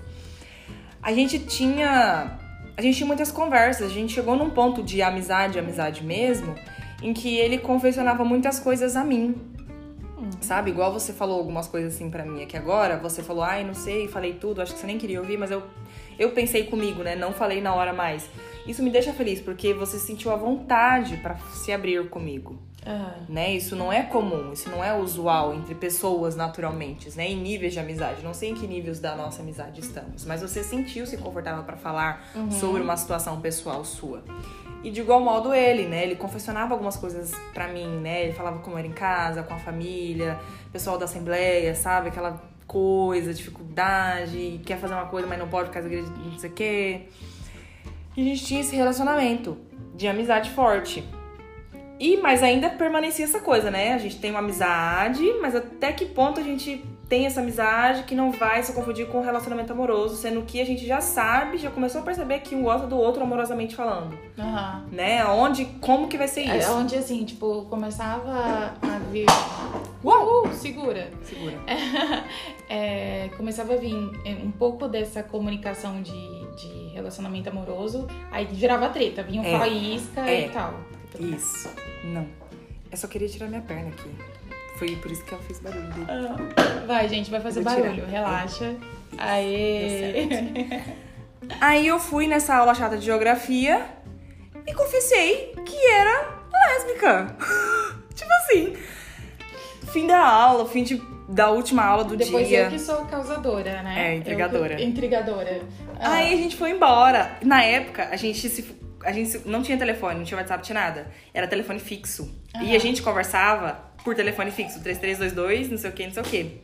A gente tinha a gente tinha muitas conversas, a gente chegou num ponto de amizade, amizade mesmo, em que ele confessionava muitas coisas a mim. Hum. Sabe? Igual você falou algumas coisas assim para mim aqui agora, você falou, ai, não sei, falei tudo, acho que você nem queria ouvir, mas eu, eu pensei comigo, né? Não falei na hora mais. Isso me deixa feliz, porque você sentiu a vontade para se abrir comigo. Uhum. Né? Isso não é comum, isso não é usual entre pessoas naturalmente, né? Em níveis de amizade. Não sei em que níveis da nossa amizade estamos, mas você sentiu-se confortável para falar uhum. sobre uma situação pessoal sua. E de igual modo ele, né? Ele confessionava algumas coisas para mim, né? Ele falava como era em casa, com a família, pessoal da assembleia, sabe? Aquela coisa, dificuldade, quer fazer uma coisa, mas não pode por causa de não sei o quê. E a gente tinha esse relacionamento de amizade forte. E, mas ainda permanecia essa coisa, né? A gente tem uma amizade, mas até que ponto a gente tem essa amizade que não vai se confundir com um relacionamento amoroso, sendo que a gente já sabe, já começou a perceber que um gosta do outro amorosamente falando. Uhum. Né? Onde, como que vai ser é, isso? É, onde, assim, tipo, começava a vir... Uau! Uh, segura! Segura. É, começava a vir é, um pouco dessa comunicação de, de relacionamento amoroso, aí virava treta, vinha um é. faísca é. e tal. Isso. Não. Eu só queria tirar minha perna aqui. Foi por isso que ela fez barulho. Ah. Vai, gente, vai fazer barulho. Tirar. Relaxa. Aê! Aí eu fui nessa aula chata de geografia e confessei que era lésbica. tipo assim. fim da aula, fim de, da última aula do Depois dia. eu que sou causadora, né? É, intrigadora. Eu intrigadora. Ah, Aí a gente foi embora. Na época, a gente se. A gente não tinha telefone, não tinha WhatsApp, não tinha nada. Era telefone fixo. E Aham. a gente conversava por telefone fixo, 3322, não sei o que, não sei o que.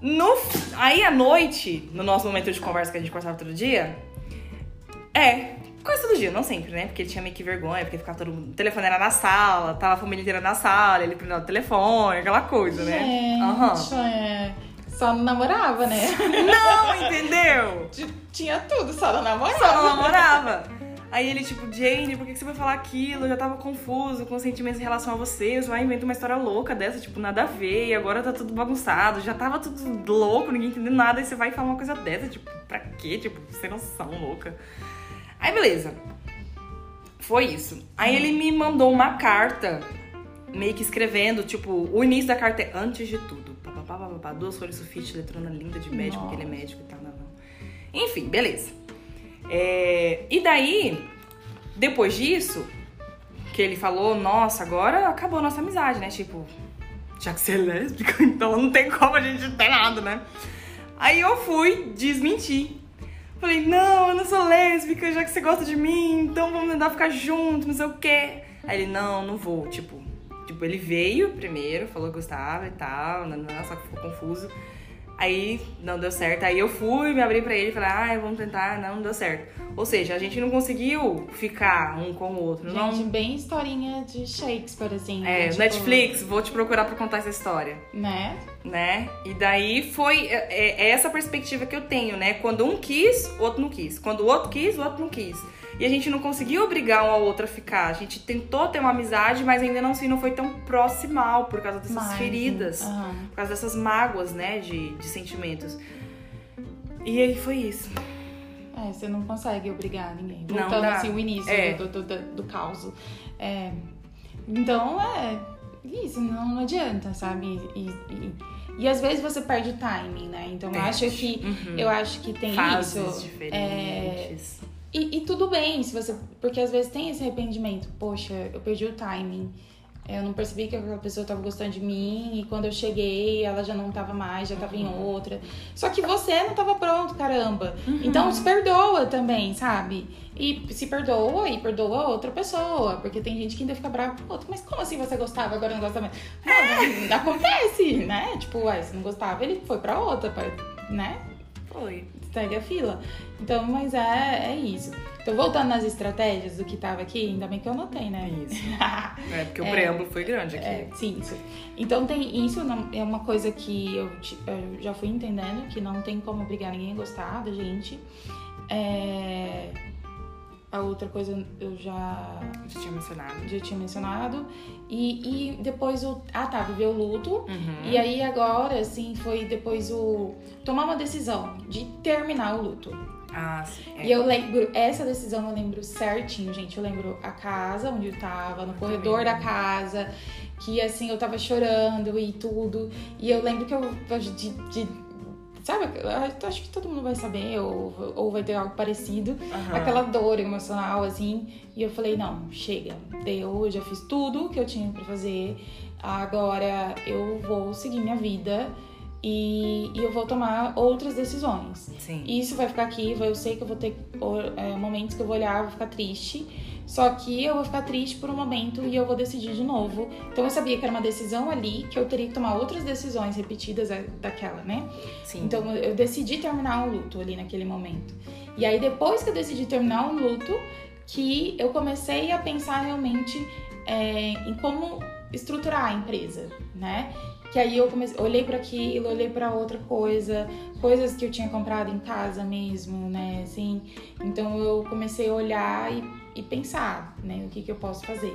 No, aí à noite, no nosso momento de conversa que a gente conversava todo dia, é, quase todo dia, não sempre, né? Porque ele tinha meio que vergonha, porque ficava todo mundo. O telefone era na sala, tava a família inteira na sala, ele prendeu o telefone, aquela coisa, né? Gente, Aham. é, só não namorava, né? Não, entendeu? Tinha tudo, só não namorava. Só não namorava. Aí ele, tipo, Jane, por que você vai falar aquilo? Eu já tava confuso com os sentimentos em relação a você. Você vai inventar uma história louca dessa, tipo, nada a ver. E agora tá tudo bagunçado. Já tava tudo louco, ninguém entendendo nada. E você vai falar uma coisa dessa, tipo, pra quê? Tipo, sem noção, louca. Aí, beleza. Foi isso. Aí ele me mandou uma carta, meio que escrevendo, tipo, o início da carta é antes de tudo. Pá, pá, pá, pá, duas folhas sulfite, letrona linda de médico, porque ele é Nossa. médico e tal, não, não. Enfim, beleza. É, e daí, depois disso, que ele falou, nossa, agora acabou a nossa amizade, né? Tipo, já que você é lésbica, então não tem como a gente ter nada, né? Aí eu fui desmentir. Falei, não, eu não sou lésbica, já que você gosta de mim, então vamos tentar ficar junto, não sei o quê. Aí ele, não, não vou, tipo. Tipo, ele veio primeiro, falou que gostava e tal, só que ficou confuso. Aí não deu certo. Aí eu fui, me abri pra ele e falei, ah, vamos tentar, não, não deu certo. Ou seja, a gente não conseguiu ficar um com o outro. Gente, não... bem historinha de Shakespeare, assim. É, tipo, Netflix, vou te procurar pra contar essa história. Né? né? E daí foi é, é essa perspectiva que eu tenho, né? Quando um quis, o outro não quis. Quando o outro quis, o outro não quis. E a gente não conseguiu obrigar um ao outro a ficar. A gente tentou ter uma amizade, mas ainda não, assim, não foi tão proximal por causa dessas Mas, feridas, aham. por causa dessas mágoas, né? De, de sentimentos. E aí foi isso. É, você não consegue obrigar ninguém. Não Voltando dá. assim, o início É. do, do, do, do caos. É, então, é isso, não, não adianta, sabe? E, e, e às vezes você perde o timing, né? Então, eu acho que, Uhum. eu acho que tem Fases isso. diferentes. E, e tudo bem, se você. Porque às vezes tem esse arrependimento. Poxa, eu perdi o timing. Eu não percebi que aquela pessoa tava gostando de mim e quando eu cheguei ela já não tava mais, já tava em outra. Só que você não tava pronto, caramba. Então se perdoa também, sabe? E se perdoa e perdoa outra pessoa. Porque tem gente que ainda fica brava com o outro. Mas como assim você gostava agora não gosta mais? Mano, acontece, né? Tipo, uai, você não gostava, ele foi pra outra, né? Foi. segue a fila. Então, mas é, é isso. Então, voltando nas estratégias do que tava aqui, ainda bem que eu anotei, né? Isso. É, porque o É. preâmbulo foi grande aqui. É, sim, isso. Então tem isso não- é uma coisa que eu, eu já fui entendendo que não tem como obrigar ninguém a gostar da gente. É, a outra coisa eu já Já tinha mencionado. já tinha mencionado e, e depois o ah tá viver o luto Uhum. e aí agora assim foi depois o tomar uma decisão de terminar o luto Ah, sim. É. e eu lembro, essa decisão eu lembro certinho, gente. Eu lembro a casa onde eu tava, no corredor da casa, que assim, eu tava chorando e tudo. E eu lembro que eu. De, de- sabe, eu acho que todo mundo vai saber, ou, ou vai ter algo parecido. Aham. Aquela dor emocional, assim. E eu falei, não, chega. Deu, eu já fiz tudo que eu tinha pra fazer. Agora eu vou seguir minha vida. E, e eu vou tomar outras decisões. Sim. E isso vai ficar aqui, eu sei que eu vou ter é, momentos que eu vou olhar, vou ficar triste. Só que eu vou ficar triste por um momento e eu vou decidir de novo. Então eu sabia que era uma decisão ali, que eu teria que tomar outras decisões repetidas é, daquela, né? Sim. Então eu decidi terminar o luto ali naquele momento. E aí depois que eu decidi terminar o luto, que eu comecei a pensar realmente é, em como estruturar a empresa, né? Que aí eu comecei, olhei para aquilo, olhei para outra coisa, coisas que eu tinha comprado em casa mesmo, né? Assim, então eu comecei a olhar e, e pensar, né? O que, que eu posso fazer.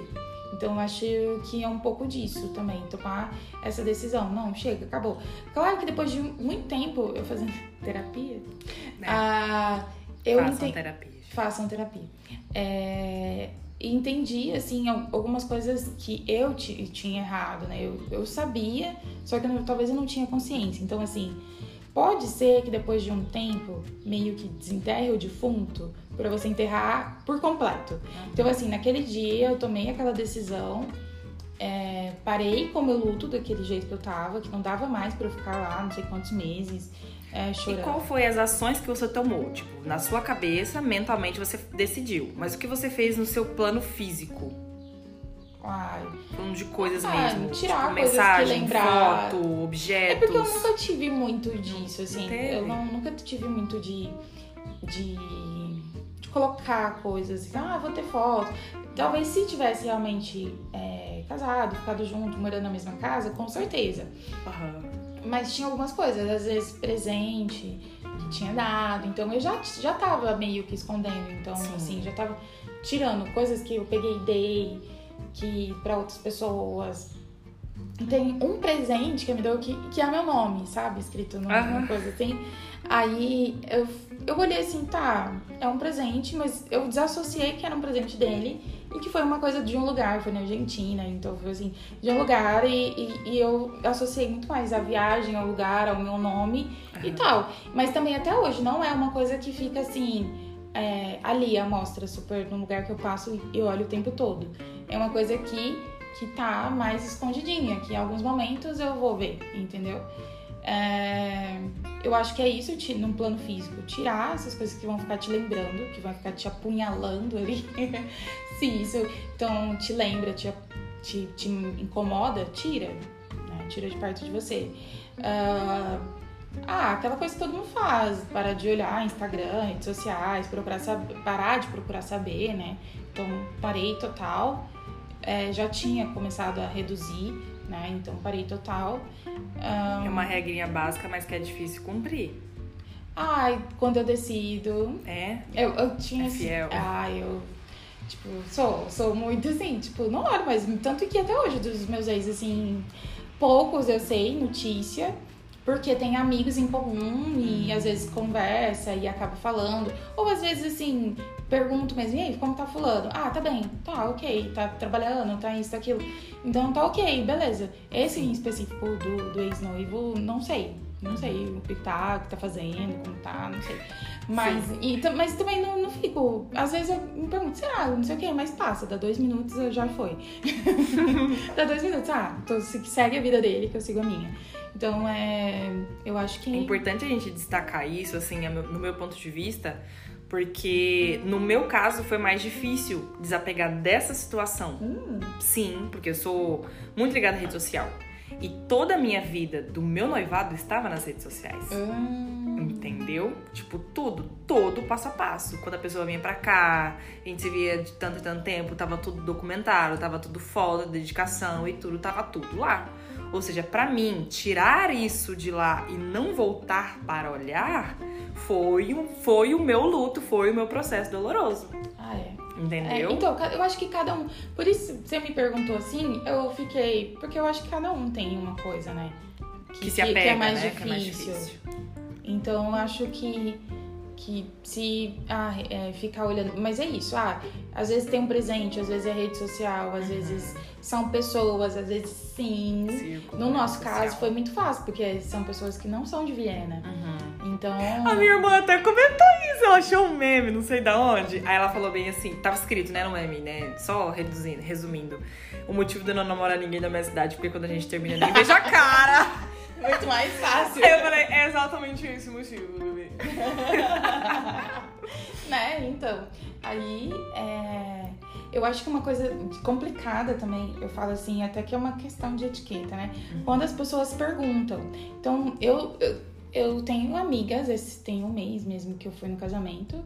Então eu acho que é um pouco disso também, tomar essa decisão. Não, chega, acabou. Claro que depois de muito tempo eu fazendo terapia, Né? ah, eu Façam terapia. façam terapia. É, e entendi, assim, al- algumas coisas que eu ti- tinha errado, né? Eu, eu sabia, só que eu talvez eu não tinha consciência. Então, assim, pode ser que depois de um tempo, meio que desenterre o defunto pra você enterrar por completo. Então, assim, naquele dia eu tomei aquela decisão é, parei com o meu luto daquele jeito que eu tava, que não dava mais pra eu ficar lá não sei quantos meses é, chorando. E qual foi as ações que você tomou? Tipo, na sua cabeça, mentalmente você decidiu. Mas o que você fez no seu plano físico? Ai. Falando de coisas Ah, mesmo. tirar tipo, coisas que mensagem, lembrar. foto, É objetos. porque eu nunca tive muito disso, assim. teve? Eu não- nunca tive muito de, de, de colocar coisas assim, ah, vou ter foto. Talvez se tivesse realmente é, casado, ficado junto, morando na mesma casa, com certeza. Aham. Mas tinha algumas coisas, às vezes presente que tinha dado. Então eu já, já tava meio que escondendo. Então, Sim. assim, já tava tirando coisas que eu peguei e dei que para outras pessoas. Tem um presente que me deu que, que é meu nome, sabe? Escrito numa Aham. coisa assim. Aí eu, eu olhei assim, tá, é um presente, mas eu desassociei que era um presente dele e que foi uma coisa de um lugar, foi na Argentina, então foi assim, de um lugar e, e, e eu associei muito mais a viagem, ao lugar, ao meu nome e Aham. tal. Mas também até hoje não é uma coisa que fica assim, é, ali a mostra super no lugar que eu passo e olho o tempo todo. É uma coisa que, que tá mais escondidinha, que em alguns momentos eu vou ver, entendeu? É, eu acho que é isso, num plano físico, tirar essas coisas que vão ficar te lembrando, que vão ficar te apunhalando ali. Se isso então te lembra, te, te, te incomoda, tira, né? Tira de perto de você. Ah, ah, aquela coisa que todo mundo faz, parar de olhar Instagram, redes sociais, procurar saber, parar de procurar saber, né? Então parei total. É, já tinha começado a reduzir, né? Então parei total. Ah, É uma regrinha básica, mas que é difícil cumprir. Ai, quando eu decido. É? Eu, eu tinha. É fiel. Ai, eu. Tipo, sou, sou muito assim, tipo, não olho, mas tanto que até hoje dos meus ex, assim, poucos eu sei, notícia, porque tem amigos em comum e às vezes conversa e acaba falando. Ou às vezes, assim, pergunto mesmo, e aí, como tá fulano? Ah, tá bem, tá ok, tá trabalhando, tá isso, tá aquilo. Então tá ok, beleza. Esse em específico do, do ex-noivo, não sei. Não sei o que tá, o que tá fazendo, como tá, não sei. Mas, e, mas também não, não fico. Às vezes eu me pergunto, será? Não sei o que, mas passa, dá dois minutos já foi. dá dois minutos, ah, se- segue a vida dele, que eu sigo a minha. Então é. Eu acho que. É importante a gente destacar isso, assim, é no meu ponto de vista, porque no meu caso foi mais difícil desapegar dessa situação. Hum, Sim, porque eu sou muito ligada à rede social. E toda a minha vida do meu noivado estava nas redes sociais. hum, Entendeu? Tipo, tudo, todo passo a passo. Quando a pessoa vinha pra cá, a gente se via de tanto e tanto tempo, tava tudo documentado, tava tudo foto, dedicação e tudo, tava tudo lá. Ou seja, pra mim, tirar isso de lá e não voltar para olhar foi, um, foi o meu luto, foi o meu processo doloroso. ah, é. É, Entendeu? então, ca- eu acho que cada um. Por isso, você me perguntou assim, eu fiquei. Porque eu acho que cada um tem uma coisa, né? que, se apega, é mais né? difícil. Que é mais difícil. Então eu acho que, que se ah, é, ficar olhando. Mas é isso, ah, às vezes tem um presente, às vezes é rede social, às Uhum. vezes são pessoas, às vezes sim. Círculo, No né, nosso social. caso foi muito fácil, porque são pessoas que não são de Viena. Uhum. Então. A minha irmã até comentou isso, ela achou um meme, não sei da onde. Aí ela falou bem assim, tava escrito, né, no meme, né? Só reduzindo, resumindo. O motivo de eu não namorar ninguém da minha cidade, porque quando a gente termina, nem vejo a cara. Muito mais fácil. Aí eu falei, é exatamente esse o motivo, bebê. né? Então, aí é, eu acho que uma coisa complicada também, eu falo assim, até que é uma questão de etiqueta, né? Quando as pessoas perguntam. Então, eu, eu, eu tenho amigas, esse tem um mês mesmo que eu fui no casamento,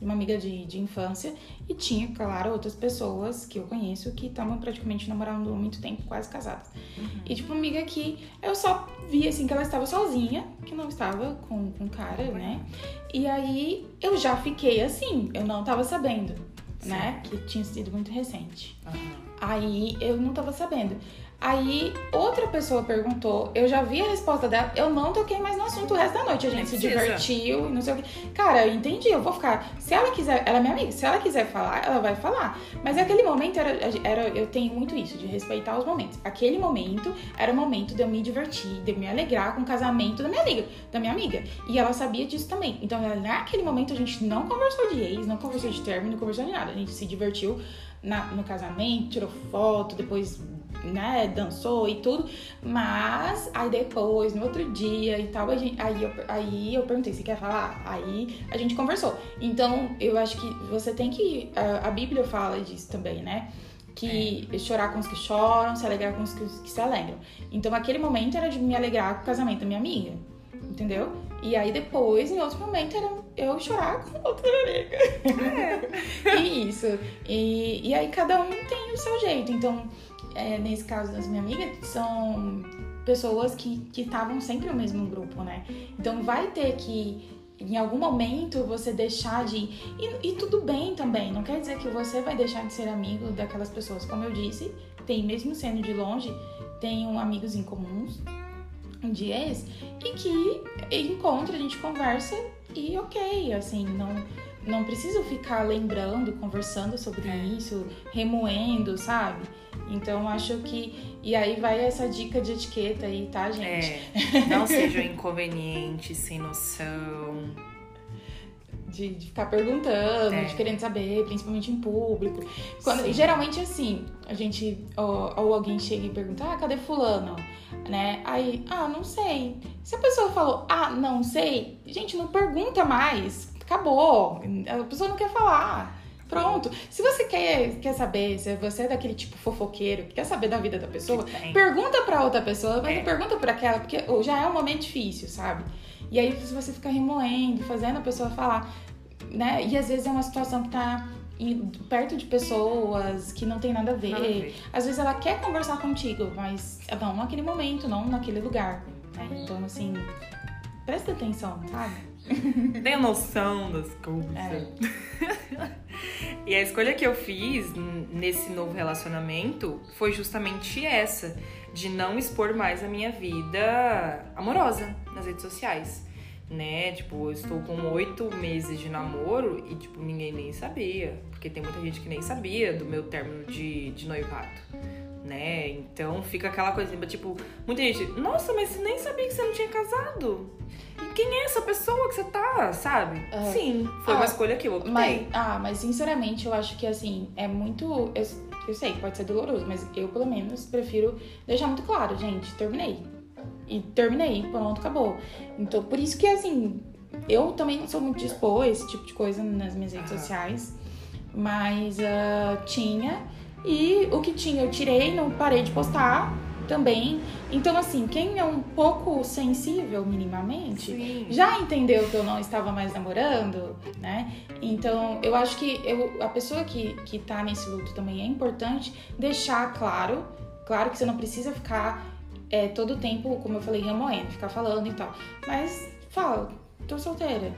uma amiga de, de infância, e tinha, claro, outras pessoas que eu conheço que estavam praticamente namorando há muito tempo, quase casadas. E tipo, uma amiga que eu só vi assim que ela estava sozinha, que não estava com com cara, né? E aí eu já fiquei assim, eu não tava sabendo, né? Que tinha sido muito recente. Aí eu não tava sabendo. Aí outra pessoa perguntou, eu já vi a resposta dela, eu não toquei mais no assunto o resto da noite. A gente se divertiu e não sei o que. Cara, eu entendi, eu vou ficar. Se ela quiser, ela é minha amiga, se ela quiser falar, ela vai falar. Mas aquele momento era, era. Eu tenho muito isso, de respeitar os momentos. Aquele momento era o momento de eu me divertir, de eu me alegrar com o casamento da minha amiga, da minha amiga. E ela sabia disso também. Então, naquele momento a gente não conversou de ex, não conversou de término, não conversou de nada. A gente se divertiu na- no casamento, tirou foto, depois né, dançou e tudo, mas aí depois, no outro dia e tal, gente, aí, eu, aí eu perguntei, você quer falar? Aí a gente conversou. Então, eu acho que você tem que. A, a Bíblia fala disso também, né? Que é. chorar com os que choram, se alegrar com os que, que se alegram. Então, aquele momento era de me alegrar com o casamento da minha amiga, entendeu? E aí depois, em outro momento, era eu chorar com outra amiga. É. e isso. E, e aí cada um tem o seu jeito. Então, é, nesse caso das minhas amigas, são pessoas que estavam sempre no mesmo grupo, né? Então vai ter que em algum momento você deixar de. E, e, tudo bem também, não quer dizer que você vai deixar de ser amigo daquelas pessoas. Como eu disse, tem, mesmo sendo de longe, tenho amigos em comuns de ex e que encontra, a gente conversa e ok, assim, não, não preciso ficar lembrando, conversando sobre é. isso, remoendo, sabe? Então acho que. E aí vai essa dica de etiqueta aí, tá, gente? É. Não sejam inconvenientes, sem noção. De, de, ficar perguntando, é. de querendo saber, principalmente em público. Quando, geralmente assim, a gente, ou, ou, alguém chega e pergunta, ah, cadê fulano? Né? Aí, ah, não sei. Se a pessoa falou, ah, não sei, gente, não pergunta mais. Acabou. A pessoa não quer falar. Pronto. Se você quer, quer saber, se você é daquele tipo fofoqueiro, que quer saber da vida da pessoa, pergunta pra outra pessoa, mas é. não pergunta pra aquela, porque já é um momento difícil, sabe? E aí você fica remoendo, fazendo a pessoa falar, né? E às vezes é uma situação que tá perto de pessoas que não tem nada a ver. Nada a ver. Às vezes ela quer conversar contigo, mas não naquele momento, não naquele lugar. Né? Então, assim, presta atenção, sabe? Tenha noção das coisas. É. e a escolha que eu fiz nesse novo relacionamento foi justamente essa, de não expor mais a minha vida amorosa nas redes sociais. Né? Tipo, eu estou com oito meses de namoro e, tipo, ninguém nem sabia. Porque tem muita gente que nem sabia do meu término de, de noivado né? Então fica aquela coisa, tipo, muita gente, nossa, mas você nem sabia que você não tinha casado. E quem é essa pessoa que você tá, sabe? Uhum. Sim, foi ah, uma escolha que eu optei. Mas, ah, mas sinceramente eu acho que assim, é muito. Eu, eu sei que pode ser doloroso, mas eu pelo menos prefiro deixar muito claro, gente, terminei. E terminei, pronto, acabou. Então, por isso que assim, eu também não sou muito de expor esse tipo de coisa nas minhas redes sociais. Mas uh, tinha. E o que tinha eu tirei, não parei de postar também. Então, assim, quem é um pouco sensível minimamente Sim. já entendeu que eu não estava mais namorando, né? Então, eu acho que eu, a pessoa que, que tá nesse luto também é importante deixar claro, claro que você não precisa ficar é, todo o tempo, como eu falei, remoendo, ficar falando e tal. Mas fala, tô solteira,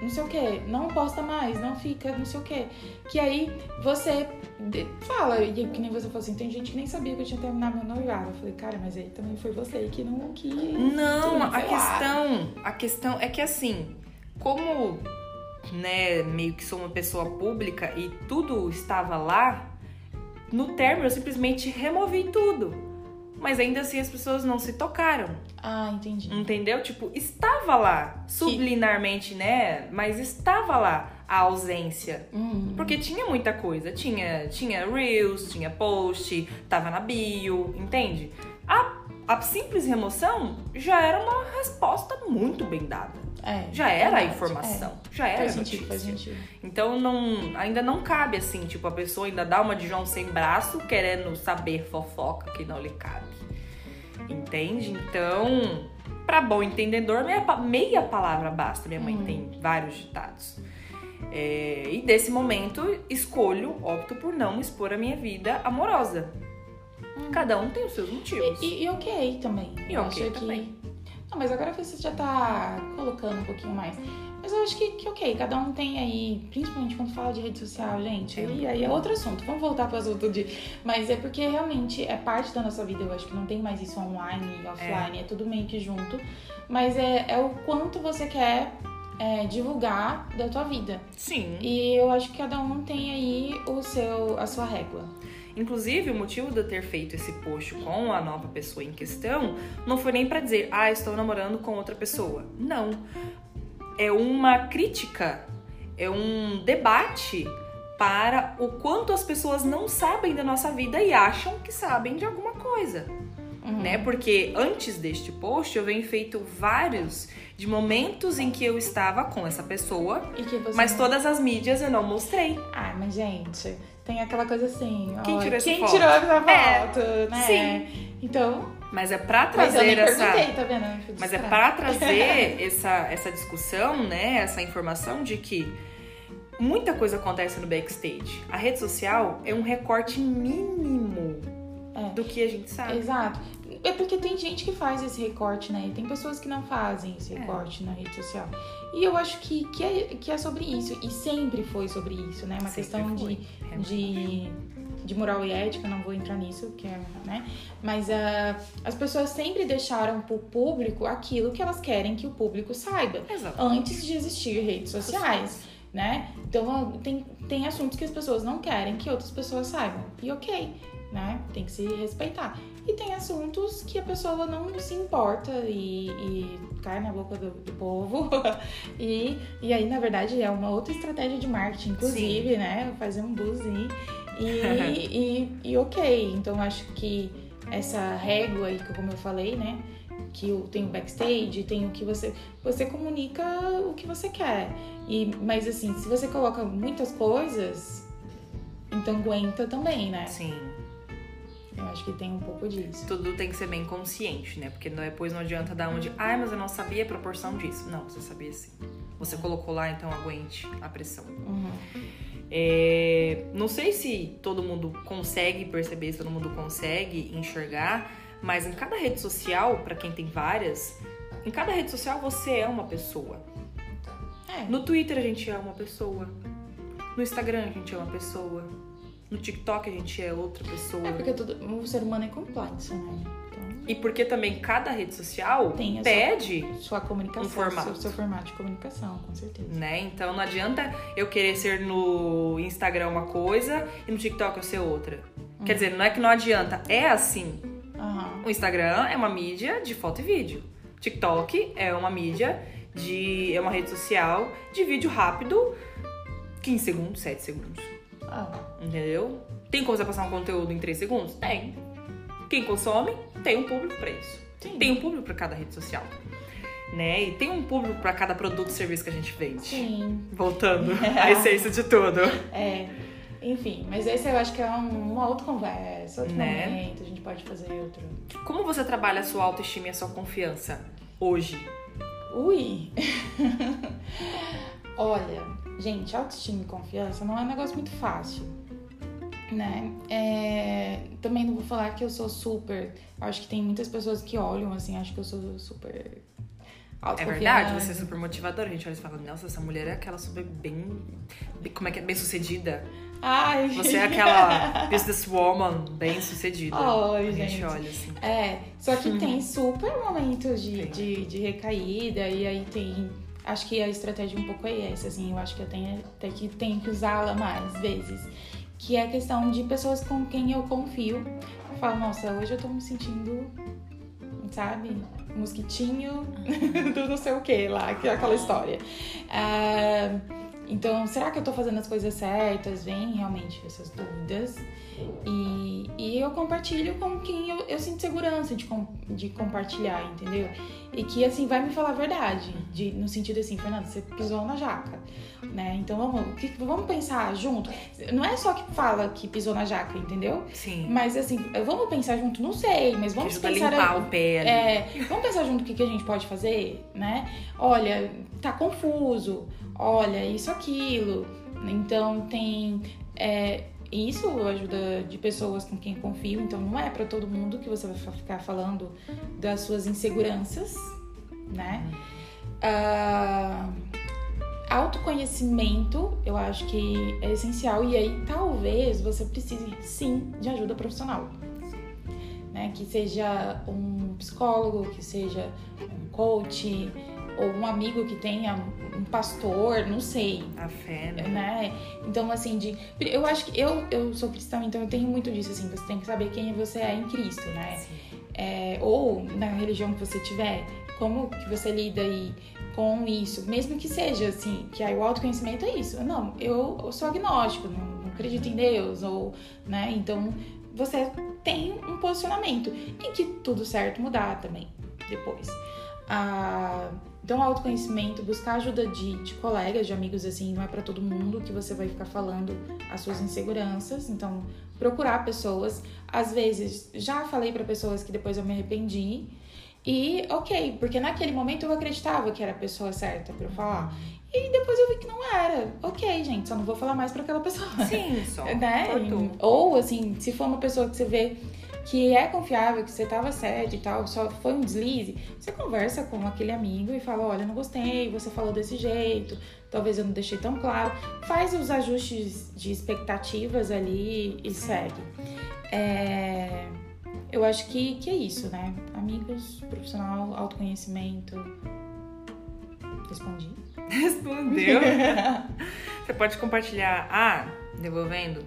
não sei o que, não posta mais, não fica, não sei o que. Que aí você fala, e que nem você falou assim, tem gente que nem sabia que eu tinha terminado meu noivado. Eu falei, cara, mas aí também foi você que não quis. Não, a questão, a questão é que assim, como né, meio que sou uma pessoa pública e tudo estava lá, no término eu simplesmente removi tudo mas ainda assim as pessoas não se tocaram. Ah, entendi. Entendeu? Tipo, estava lá, subliminarmente, né? Mas estava lá a ausência. Uhum. Porque tinha muita coisa. Tinha, tinha Reels, tinha post, tava na bio, entende? A, a simples remoção já era uma resposta muito bem dada. É, já era verdade, a informação, é. já era faz sentido, faz sentido. Então não, ainda não cabe assim, tipo, a pessoa ainda dá uma de João sem braço querendo saber fofoca que não lhe cabe. Entende? Então, para bom entendedor, meia, meia palavra basta. Minha mãe hum. tem vários ditados. É, e desse momento, escolho, opto por não expor a minha vida amorosa. Cada um tem os seus motivos. E, e, e ok também. E eu ok também. Não, mas agora você já tá colocando um pouquinho mais. Mas eu acho que, que ok, cada um tem aí, principalmente quando fala de rede social, gente, e aí é outro assunto. Vamos voltar para o assunto de. Mas é porque realmente é parte da nossa vida, eu acho que não tem mais isso online e offline, é. é tudo meio que junto. Mas é, é o quanto você quer é, divulgar da tua vida. Sim. E eu acho que cada um tem aí o seu, a sua régua. Inclusive, o motivo de eu ter feito esse post com a nova pessoa em questão não foi nem para dizer, ah, estou namorando com outra pessoa. Não. É uma crítica, é um debate para o quanto as pessoas não sabem da nossa vida e acham que sabem de alguma coisa. Uhum. Né? Porque antes deste post eu venho feito vários de momentos em que eu estava com essa pessoa, E mas não- todas as mídias eu não mostrei. Ah, mas gente, tem aquela coisa assim. Quem ó, tirou essa quem foto? tirou essa É, foto, né? sim. Então, Mas é pra nem trazer essa. tá vendo? Mas é para trazer essa, essa discussão, né? Essa informação de que muita coisa acontece no backstage. A rede social é um recorte mínimo É. do que a gente sabe. Exato. É porque tem gente que faz esse recorte, né? E tem pessoas que não fazem esse É. recorte na rede social. E eu acho que, que, é, que é sobre isso. E sempre foi sobre isso, né? Uma Sempre questão foi. de, É. de, de moral e ética, não vou entrar nisso, que é, né? Mas ah, as pessoas sempre deixaram pro público aquilo que elas querem que o público saiba. Exato. Antes de existir redes sociais, né? Então tem, tem assuntos que as pessoas não querem que outras pessoas saibam. E ok, né? Tem que se respeitar. E tem assuntos que a pessoa não se importa e, e cai na boca do, do povo. e, e aí, na verdade, é uma outra estratégia de marketing, inclusive, né? Fazer um buzz aí. E, e, e ok. Então, acho que essa régua aí, como eu falei, né? Que tem o backstage, tem o que você. Você comunica o que você quer. E, mas assim, se você coloca muitas coisas, então aguenta também, né? Sim. Eu acho que tem um pouco disso. Tudo tem que ser bem consciente, né? Porque depois não adianta dar onde. Ai, mas eu não sabia a proporção disso. Não, você sabia sim. Você colocou lá, então aguente a pressão. Uhum. É, não sei se todo mundo consegue perceber, se todo mundo consegue enxergar, mas em cada rede social, pra quem tem várias, em cada rede social você é uma pessoa. É. No Twitter a gente é uma pessoa. No Instagram a gente é uma pessoa. No TikTok a gente é outra pessoa. É porque todo, o ser humano é complexo, né? Então, E porque também cada rede social Tem a pede, sua comunicação, Um formato. Seu, seu formato de comunicação, com certeza. né? Então não adianta eu querer ser no Instagram uma coisa e no TikTok eu ser outra. Quer dizer, não é que não adianta, é assim. Aham. O Instagram é uma mídia de foto e vídeo. TikTok é uma mídia de. é uma rede social de vídeo rápido, 15 segundos, 7 segundos. Ah, Entendeu? Tem como você passar um conteúdo em 3 segundos? Tem. Quem consome, tem um público pra isso. sim. Tem um público pra cada rede social. Né? E tem um público pra cada produto e serviço que a gente vende. Sim. Voltando à essência de tudo. É. Enfim, mas esse eu acho que é um- uma outra conversa, outro Né? momento, a gente pode fazer outro. Como você trabalha a sua autoestima e a sua confiança hoje? Ui! Olha, gente, autoestima e confiança não é um negócio muito fácil, né? É, também não vou falar que eu sou super. Acho que tem muitas pessoas que olham assim, acho que eu sou super. É verdade, você é super motivadora. A gente olha e fala, nossa, essa mulher é aquela super bem. Como é que é? Bem sucedida. Ai, Você é aquela businesswoman bem sucedida. Ai, a gente, gente. olha assim. É, só que tem super momentos de, de, de recaída e aí tem. Acho que a estratégia um pouco é essa, assim, eu acho que eu tenho até que, tenho que usá-la mais vezes. Que é a questão de pessoas com quem eu confio. Eu falo, nossa, hoje eu tô me sentindo, sabe, mosquitinho do não sei o que lá, que é aquela história. Ah, então, será que eu tô fazendo as coisas certas? Vem realmente essas dúvidas. E, e eu compartilho com quem eu, eu sinto segurança de, com- de compartilhar, entendeu? E que, assim, vai me falar a verdade. De, no sentido assim, Fernanda, você pisou na jaca, né? Então, vamos, que- vamos pensar junto. Não é só que fala que pisou na jaca, entendeu? Sim. Mas, assim, vamos pensar junto, não sei, mas vamos ajuda a pensar... limpar o pé ali. É, vamos pensar junto o que, que a gente pode fazer, né? Olha, tá confuso, olha, isso, aquilo. Então tem. é, isso ajuda de pessoas com quem confio, então não é pra todo mundo que você vai ficar falando das suas inseguranças, né? Ah, autoconhecimento, eu acho que é essencial, e aí talvez você precise sim de ajuda profissional né? Que seja um psicólogo, que seja um coach, ou um amigo que tenha um pastor, não sei, A fé, né? né? Então, assim, de. Eu acho que eu, eu sou cristã, então eu tenho muito disso, assim, você tem que saber quem você é em Cristo, né? É, ou na religião que você tiver, como que você lida aí com isso, mesmo que seja assim, que aí o autoconhecimento é isso. Não, eu, eu sou agnóstico, não, não acredito em Deus, ou, né? Então você tem um posicionamento e que tudo certo mudar também depois. Ah, então, autoconhecimento, buscar ajuda de, de colegas, de amigos, assim, não é para todo mundo que você vai ficar falando as suas inseguranças. Então, procurar pessoas. Às vezes, já falei para pessoas que depois eu me arrependi. E ok, porque naquele momento eu acreditava que era a pessoa certa para eu falar. E depois eu vi que não era. Ok, gente, só não vou falar mais para aquela pessoa. Sim, só. né? Ou assim, se for uma pessoa que você vê que é confiável, que você tava certo e tal, só foi um deslize, você conversa com aquele amigo e fala, olha, não gostei, você falou desse jeito, talvez eu não deixei tão claro. Faz os ajustes de expectativas ali e segue. É... Eu acho que, que é isso, né? Amigos, profissional, autoconhecimento. Respondi? Respondeu. você pode compartilhar. Ah, devolvendo.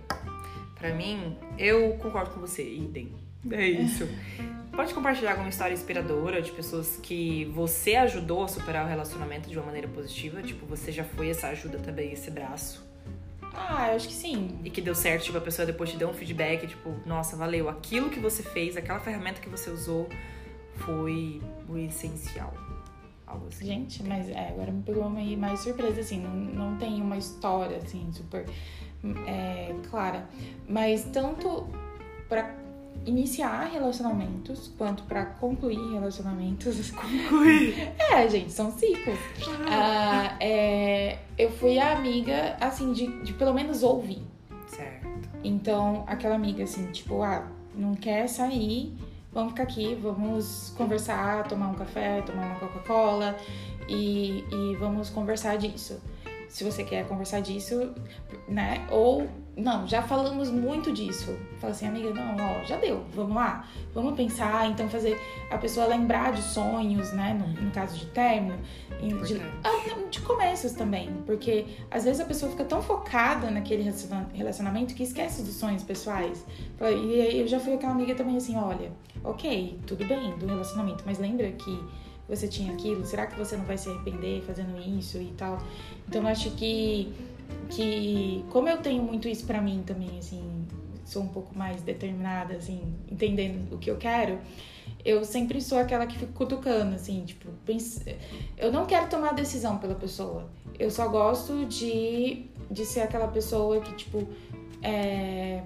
Pra mim, eu concordo com você, idem. É isso. Pode compartilhar alguma história inspiradora de pessoas que você ajudou a superar o relacionamento de uma maneira positiva? Tipo, você já foi essa ajuda também, esse braço? Ah, eu acho que sim. E que deu certo, tipo, a pessoa depois te deu um feedback, tipo, nossa, valeu, aquilo que você fez, aquela ferramenta que você usou foi o essencial. Algo assim. Gente, mas é, agora me pegou meio mais surpresa, assim, não, não tem uma história, assim, super é, clara. Mas tanto para iniciar relacionamentos quanto para concluir relacionamentos. Concluir? É, gente, são ciclos. Ah, é, eu fui a amiga, assim, de, de pelo menos ouvir. Certo. Então, aquela amiga, assim, tipo, ah, não quer sair, vamos ficar aqui, vamos conversar, tomar um café, tomar uma Coca-Cola e, e vamos conversar disso se você quer conversar disso, né? Ou não, já falamos muito disso. Fala assim, amiga, não, ó, já deu, vamos lá, vamos pensar, então fazer a pessoa lembrar de sonhos, né? No, no caso de término, de, ah, de começos também, porque às vezes a pessoa fica tão focada naquele relacionamento que esquece dos sonhos pessoais. E eu já fui aquela amiga também assim, olha, ok, tudo bem do relacionamento, mas lembra que você tinha aquilo? Será que você não vai se arrepender fazendo isso e tal? Então eu acho que que como eu tenho muito isso para mim também, assim, sou um pouco mais determinada, assim, entendendo o que eu quero, eu sempre sou aquela que fica cutucando, assim, tipo, eu não quero tomar decisão pela pessoa. Eu só gosto de, de ser aquela pessoa que, tipo, é,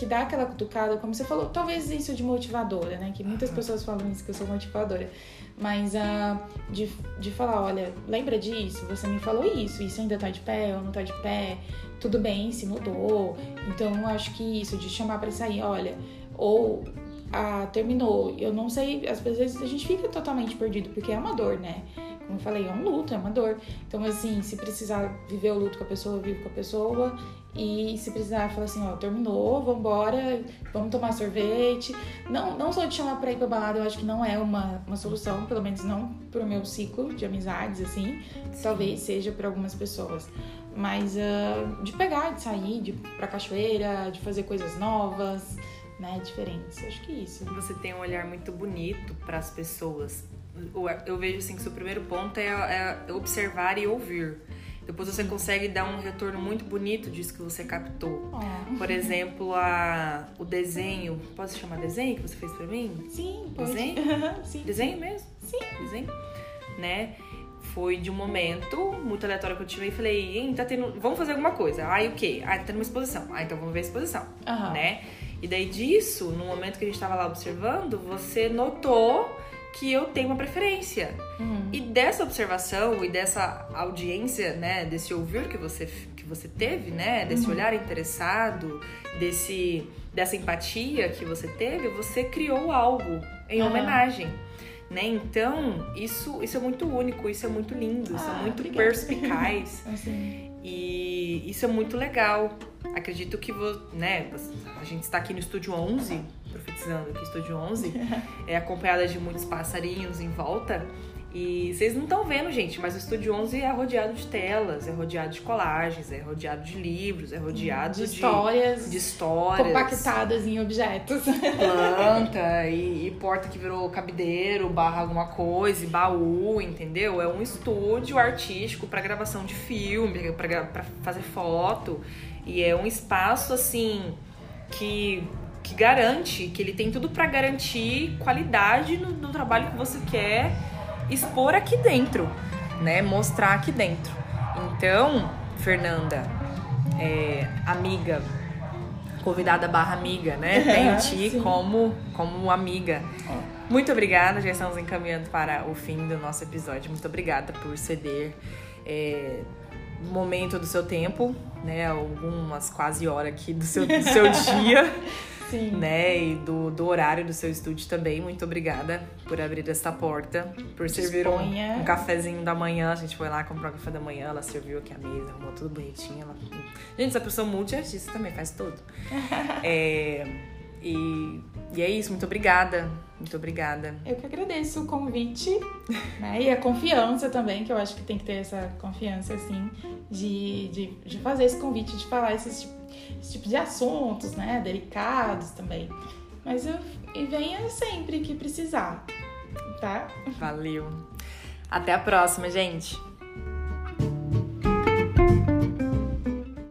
que dá aquela cutucada, como você falou, talvez isso de motivadora, né? Que muitas pessoas falam isso, que eu sou motivadora. Mas uh, de, de falar, olha, lembra disso? Você me falou isso, isso ainda tá de pé ou não tá de pé? Tudo bem, se mudou. Então eu acho que isso, de chamar para sair, olha, ou ah, terminou. Eu não sei, às vezes a gente fica totalmente perdido, porque é uma dor, né? Como eu falei, é um luto, é uma dor. Então, assim, se precisar viver o luto com a pessoa, vive com a pessoa. E se precisar, fala assim, ó, terminou, vambora, vamos tomar sorvete. Não, não só te chamar pra ir pra balada, eu acho que não é uma, uma solução, pelo menos não pro meu ciclo de amizades, assim. Sim. Talvez seja para algumas pessoas. Mas uh, de pegar, de sair, de ir pra cachoeira, de fazer coisas novas, né, diferentes. Acho que é isso. Você tem um olhar muito bonito para as pessoas eu vejo assim que o seu primeiro ponto é, é observar e ouvir. Depois você consegue dar um retorno muito bonito disso que você captou. Oh. Por exemplo, a, o desenho. Posso chamar desenho que você fez pra mim? Sim, pode. Desenho? Sim. Desenho mesmo? Sim. Desenho? Né? Foi de um momento muito aleatório que eu tive e falei, Hein, tá tendo. Vamos fazer alguma coisa. Aí o quê? Ah, tá tendo uma exposição. Ah, então vamos ver a exposição. Uhum. Né? E daí disso, no momento que a gente tava lá observando, você notou que eu tenho uma preferência. Uhum. E dessa observação e dessa audiência, né, desse ouvir que você, que você teve, né, desse uhum. olhar interessado, desse, dessa empatia que você teve, você criou algo em uhum. homenagem. Né? Então, isso, isso é muito único, isso é muito lindo, isso é ah, muito obrigada. perspicaz. assim. E isso é muito legal. Acredito que né, a gente está aqui no estúdio 11 profetizando aqui, estou de 11, é acompanhada de muitos passarinhos em volta. E vocês não estão vendo, gente, mas o Estúdio 11 é rodeado de telas, é rodeado de colagens, é rodeado de livros, é rodeado de, de histórias, de histórias compactadas em objetos. Planta e, e, porta que virou cabideiro, barra alguma coisa, e baú, entendeu? É um estúdio artístico para gravação de filme, para fazer foto. E é um espaço assim que que garante, que ele tem tudo para garantir qualidade no, no trabalho que você quer expor aqui dentro, né? Mostrar aqui dentro. Então, Fernanda, é, amiga, convidada barra amiga, né? Tem ti como, como amiga. Muito obrigada, já estamos encaminhando para o fim do nosso episódio. Muito obrigada por ceder é, momento do seu tempo, né? Algumas quase horas aqui do seu, do seu dia. Sim. né? E do, do horário do seu estúdio também. Muito obrigada por abrir essa porta, por servir um, um, cafezinho da manhã. A gente foi lá, comprou o café da manhã, ela serviu aqui a mesa, arrumou tudo bonitinho. Ela... Gente, essa pessoa multiartista também faz tudo. é, e, e é isso, muito obrigada. Muito obrigada. Eu que agradeço o convite, né? E a confiança também, que eu acho que tem que ter essa confiança, assim, de, de, de fazer esse convite, de falar esses tipo esse tipo de assuntos, né? Delicados também. Mas eu, e venha sempre que precisar, tá? Valeu. Até a próxima, gente.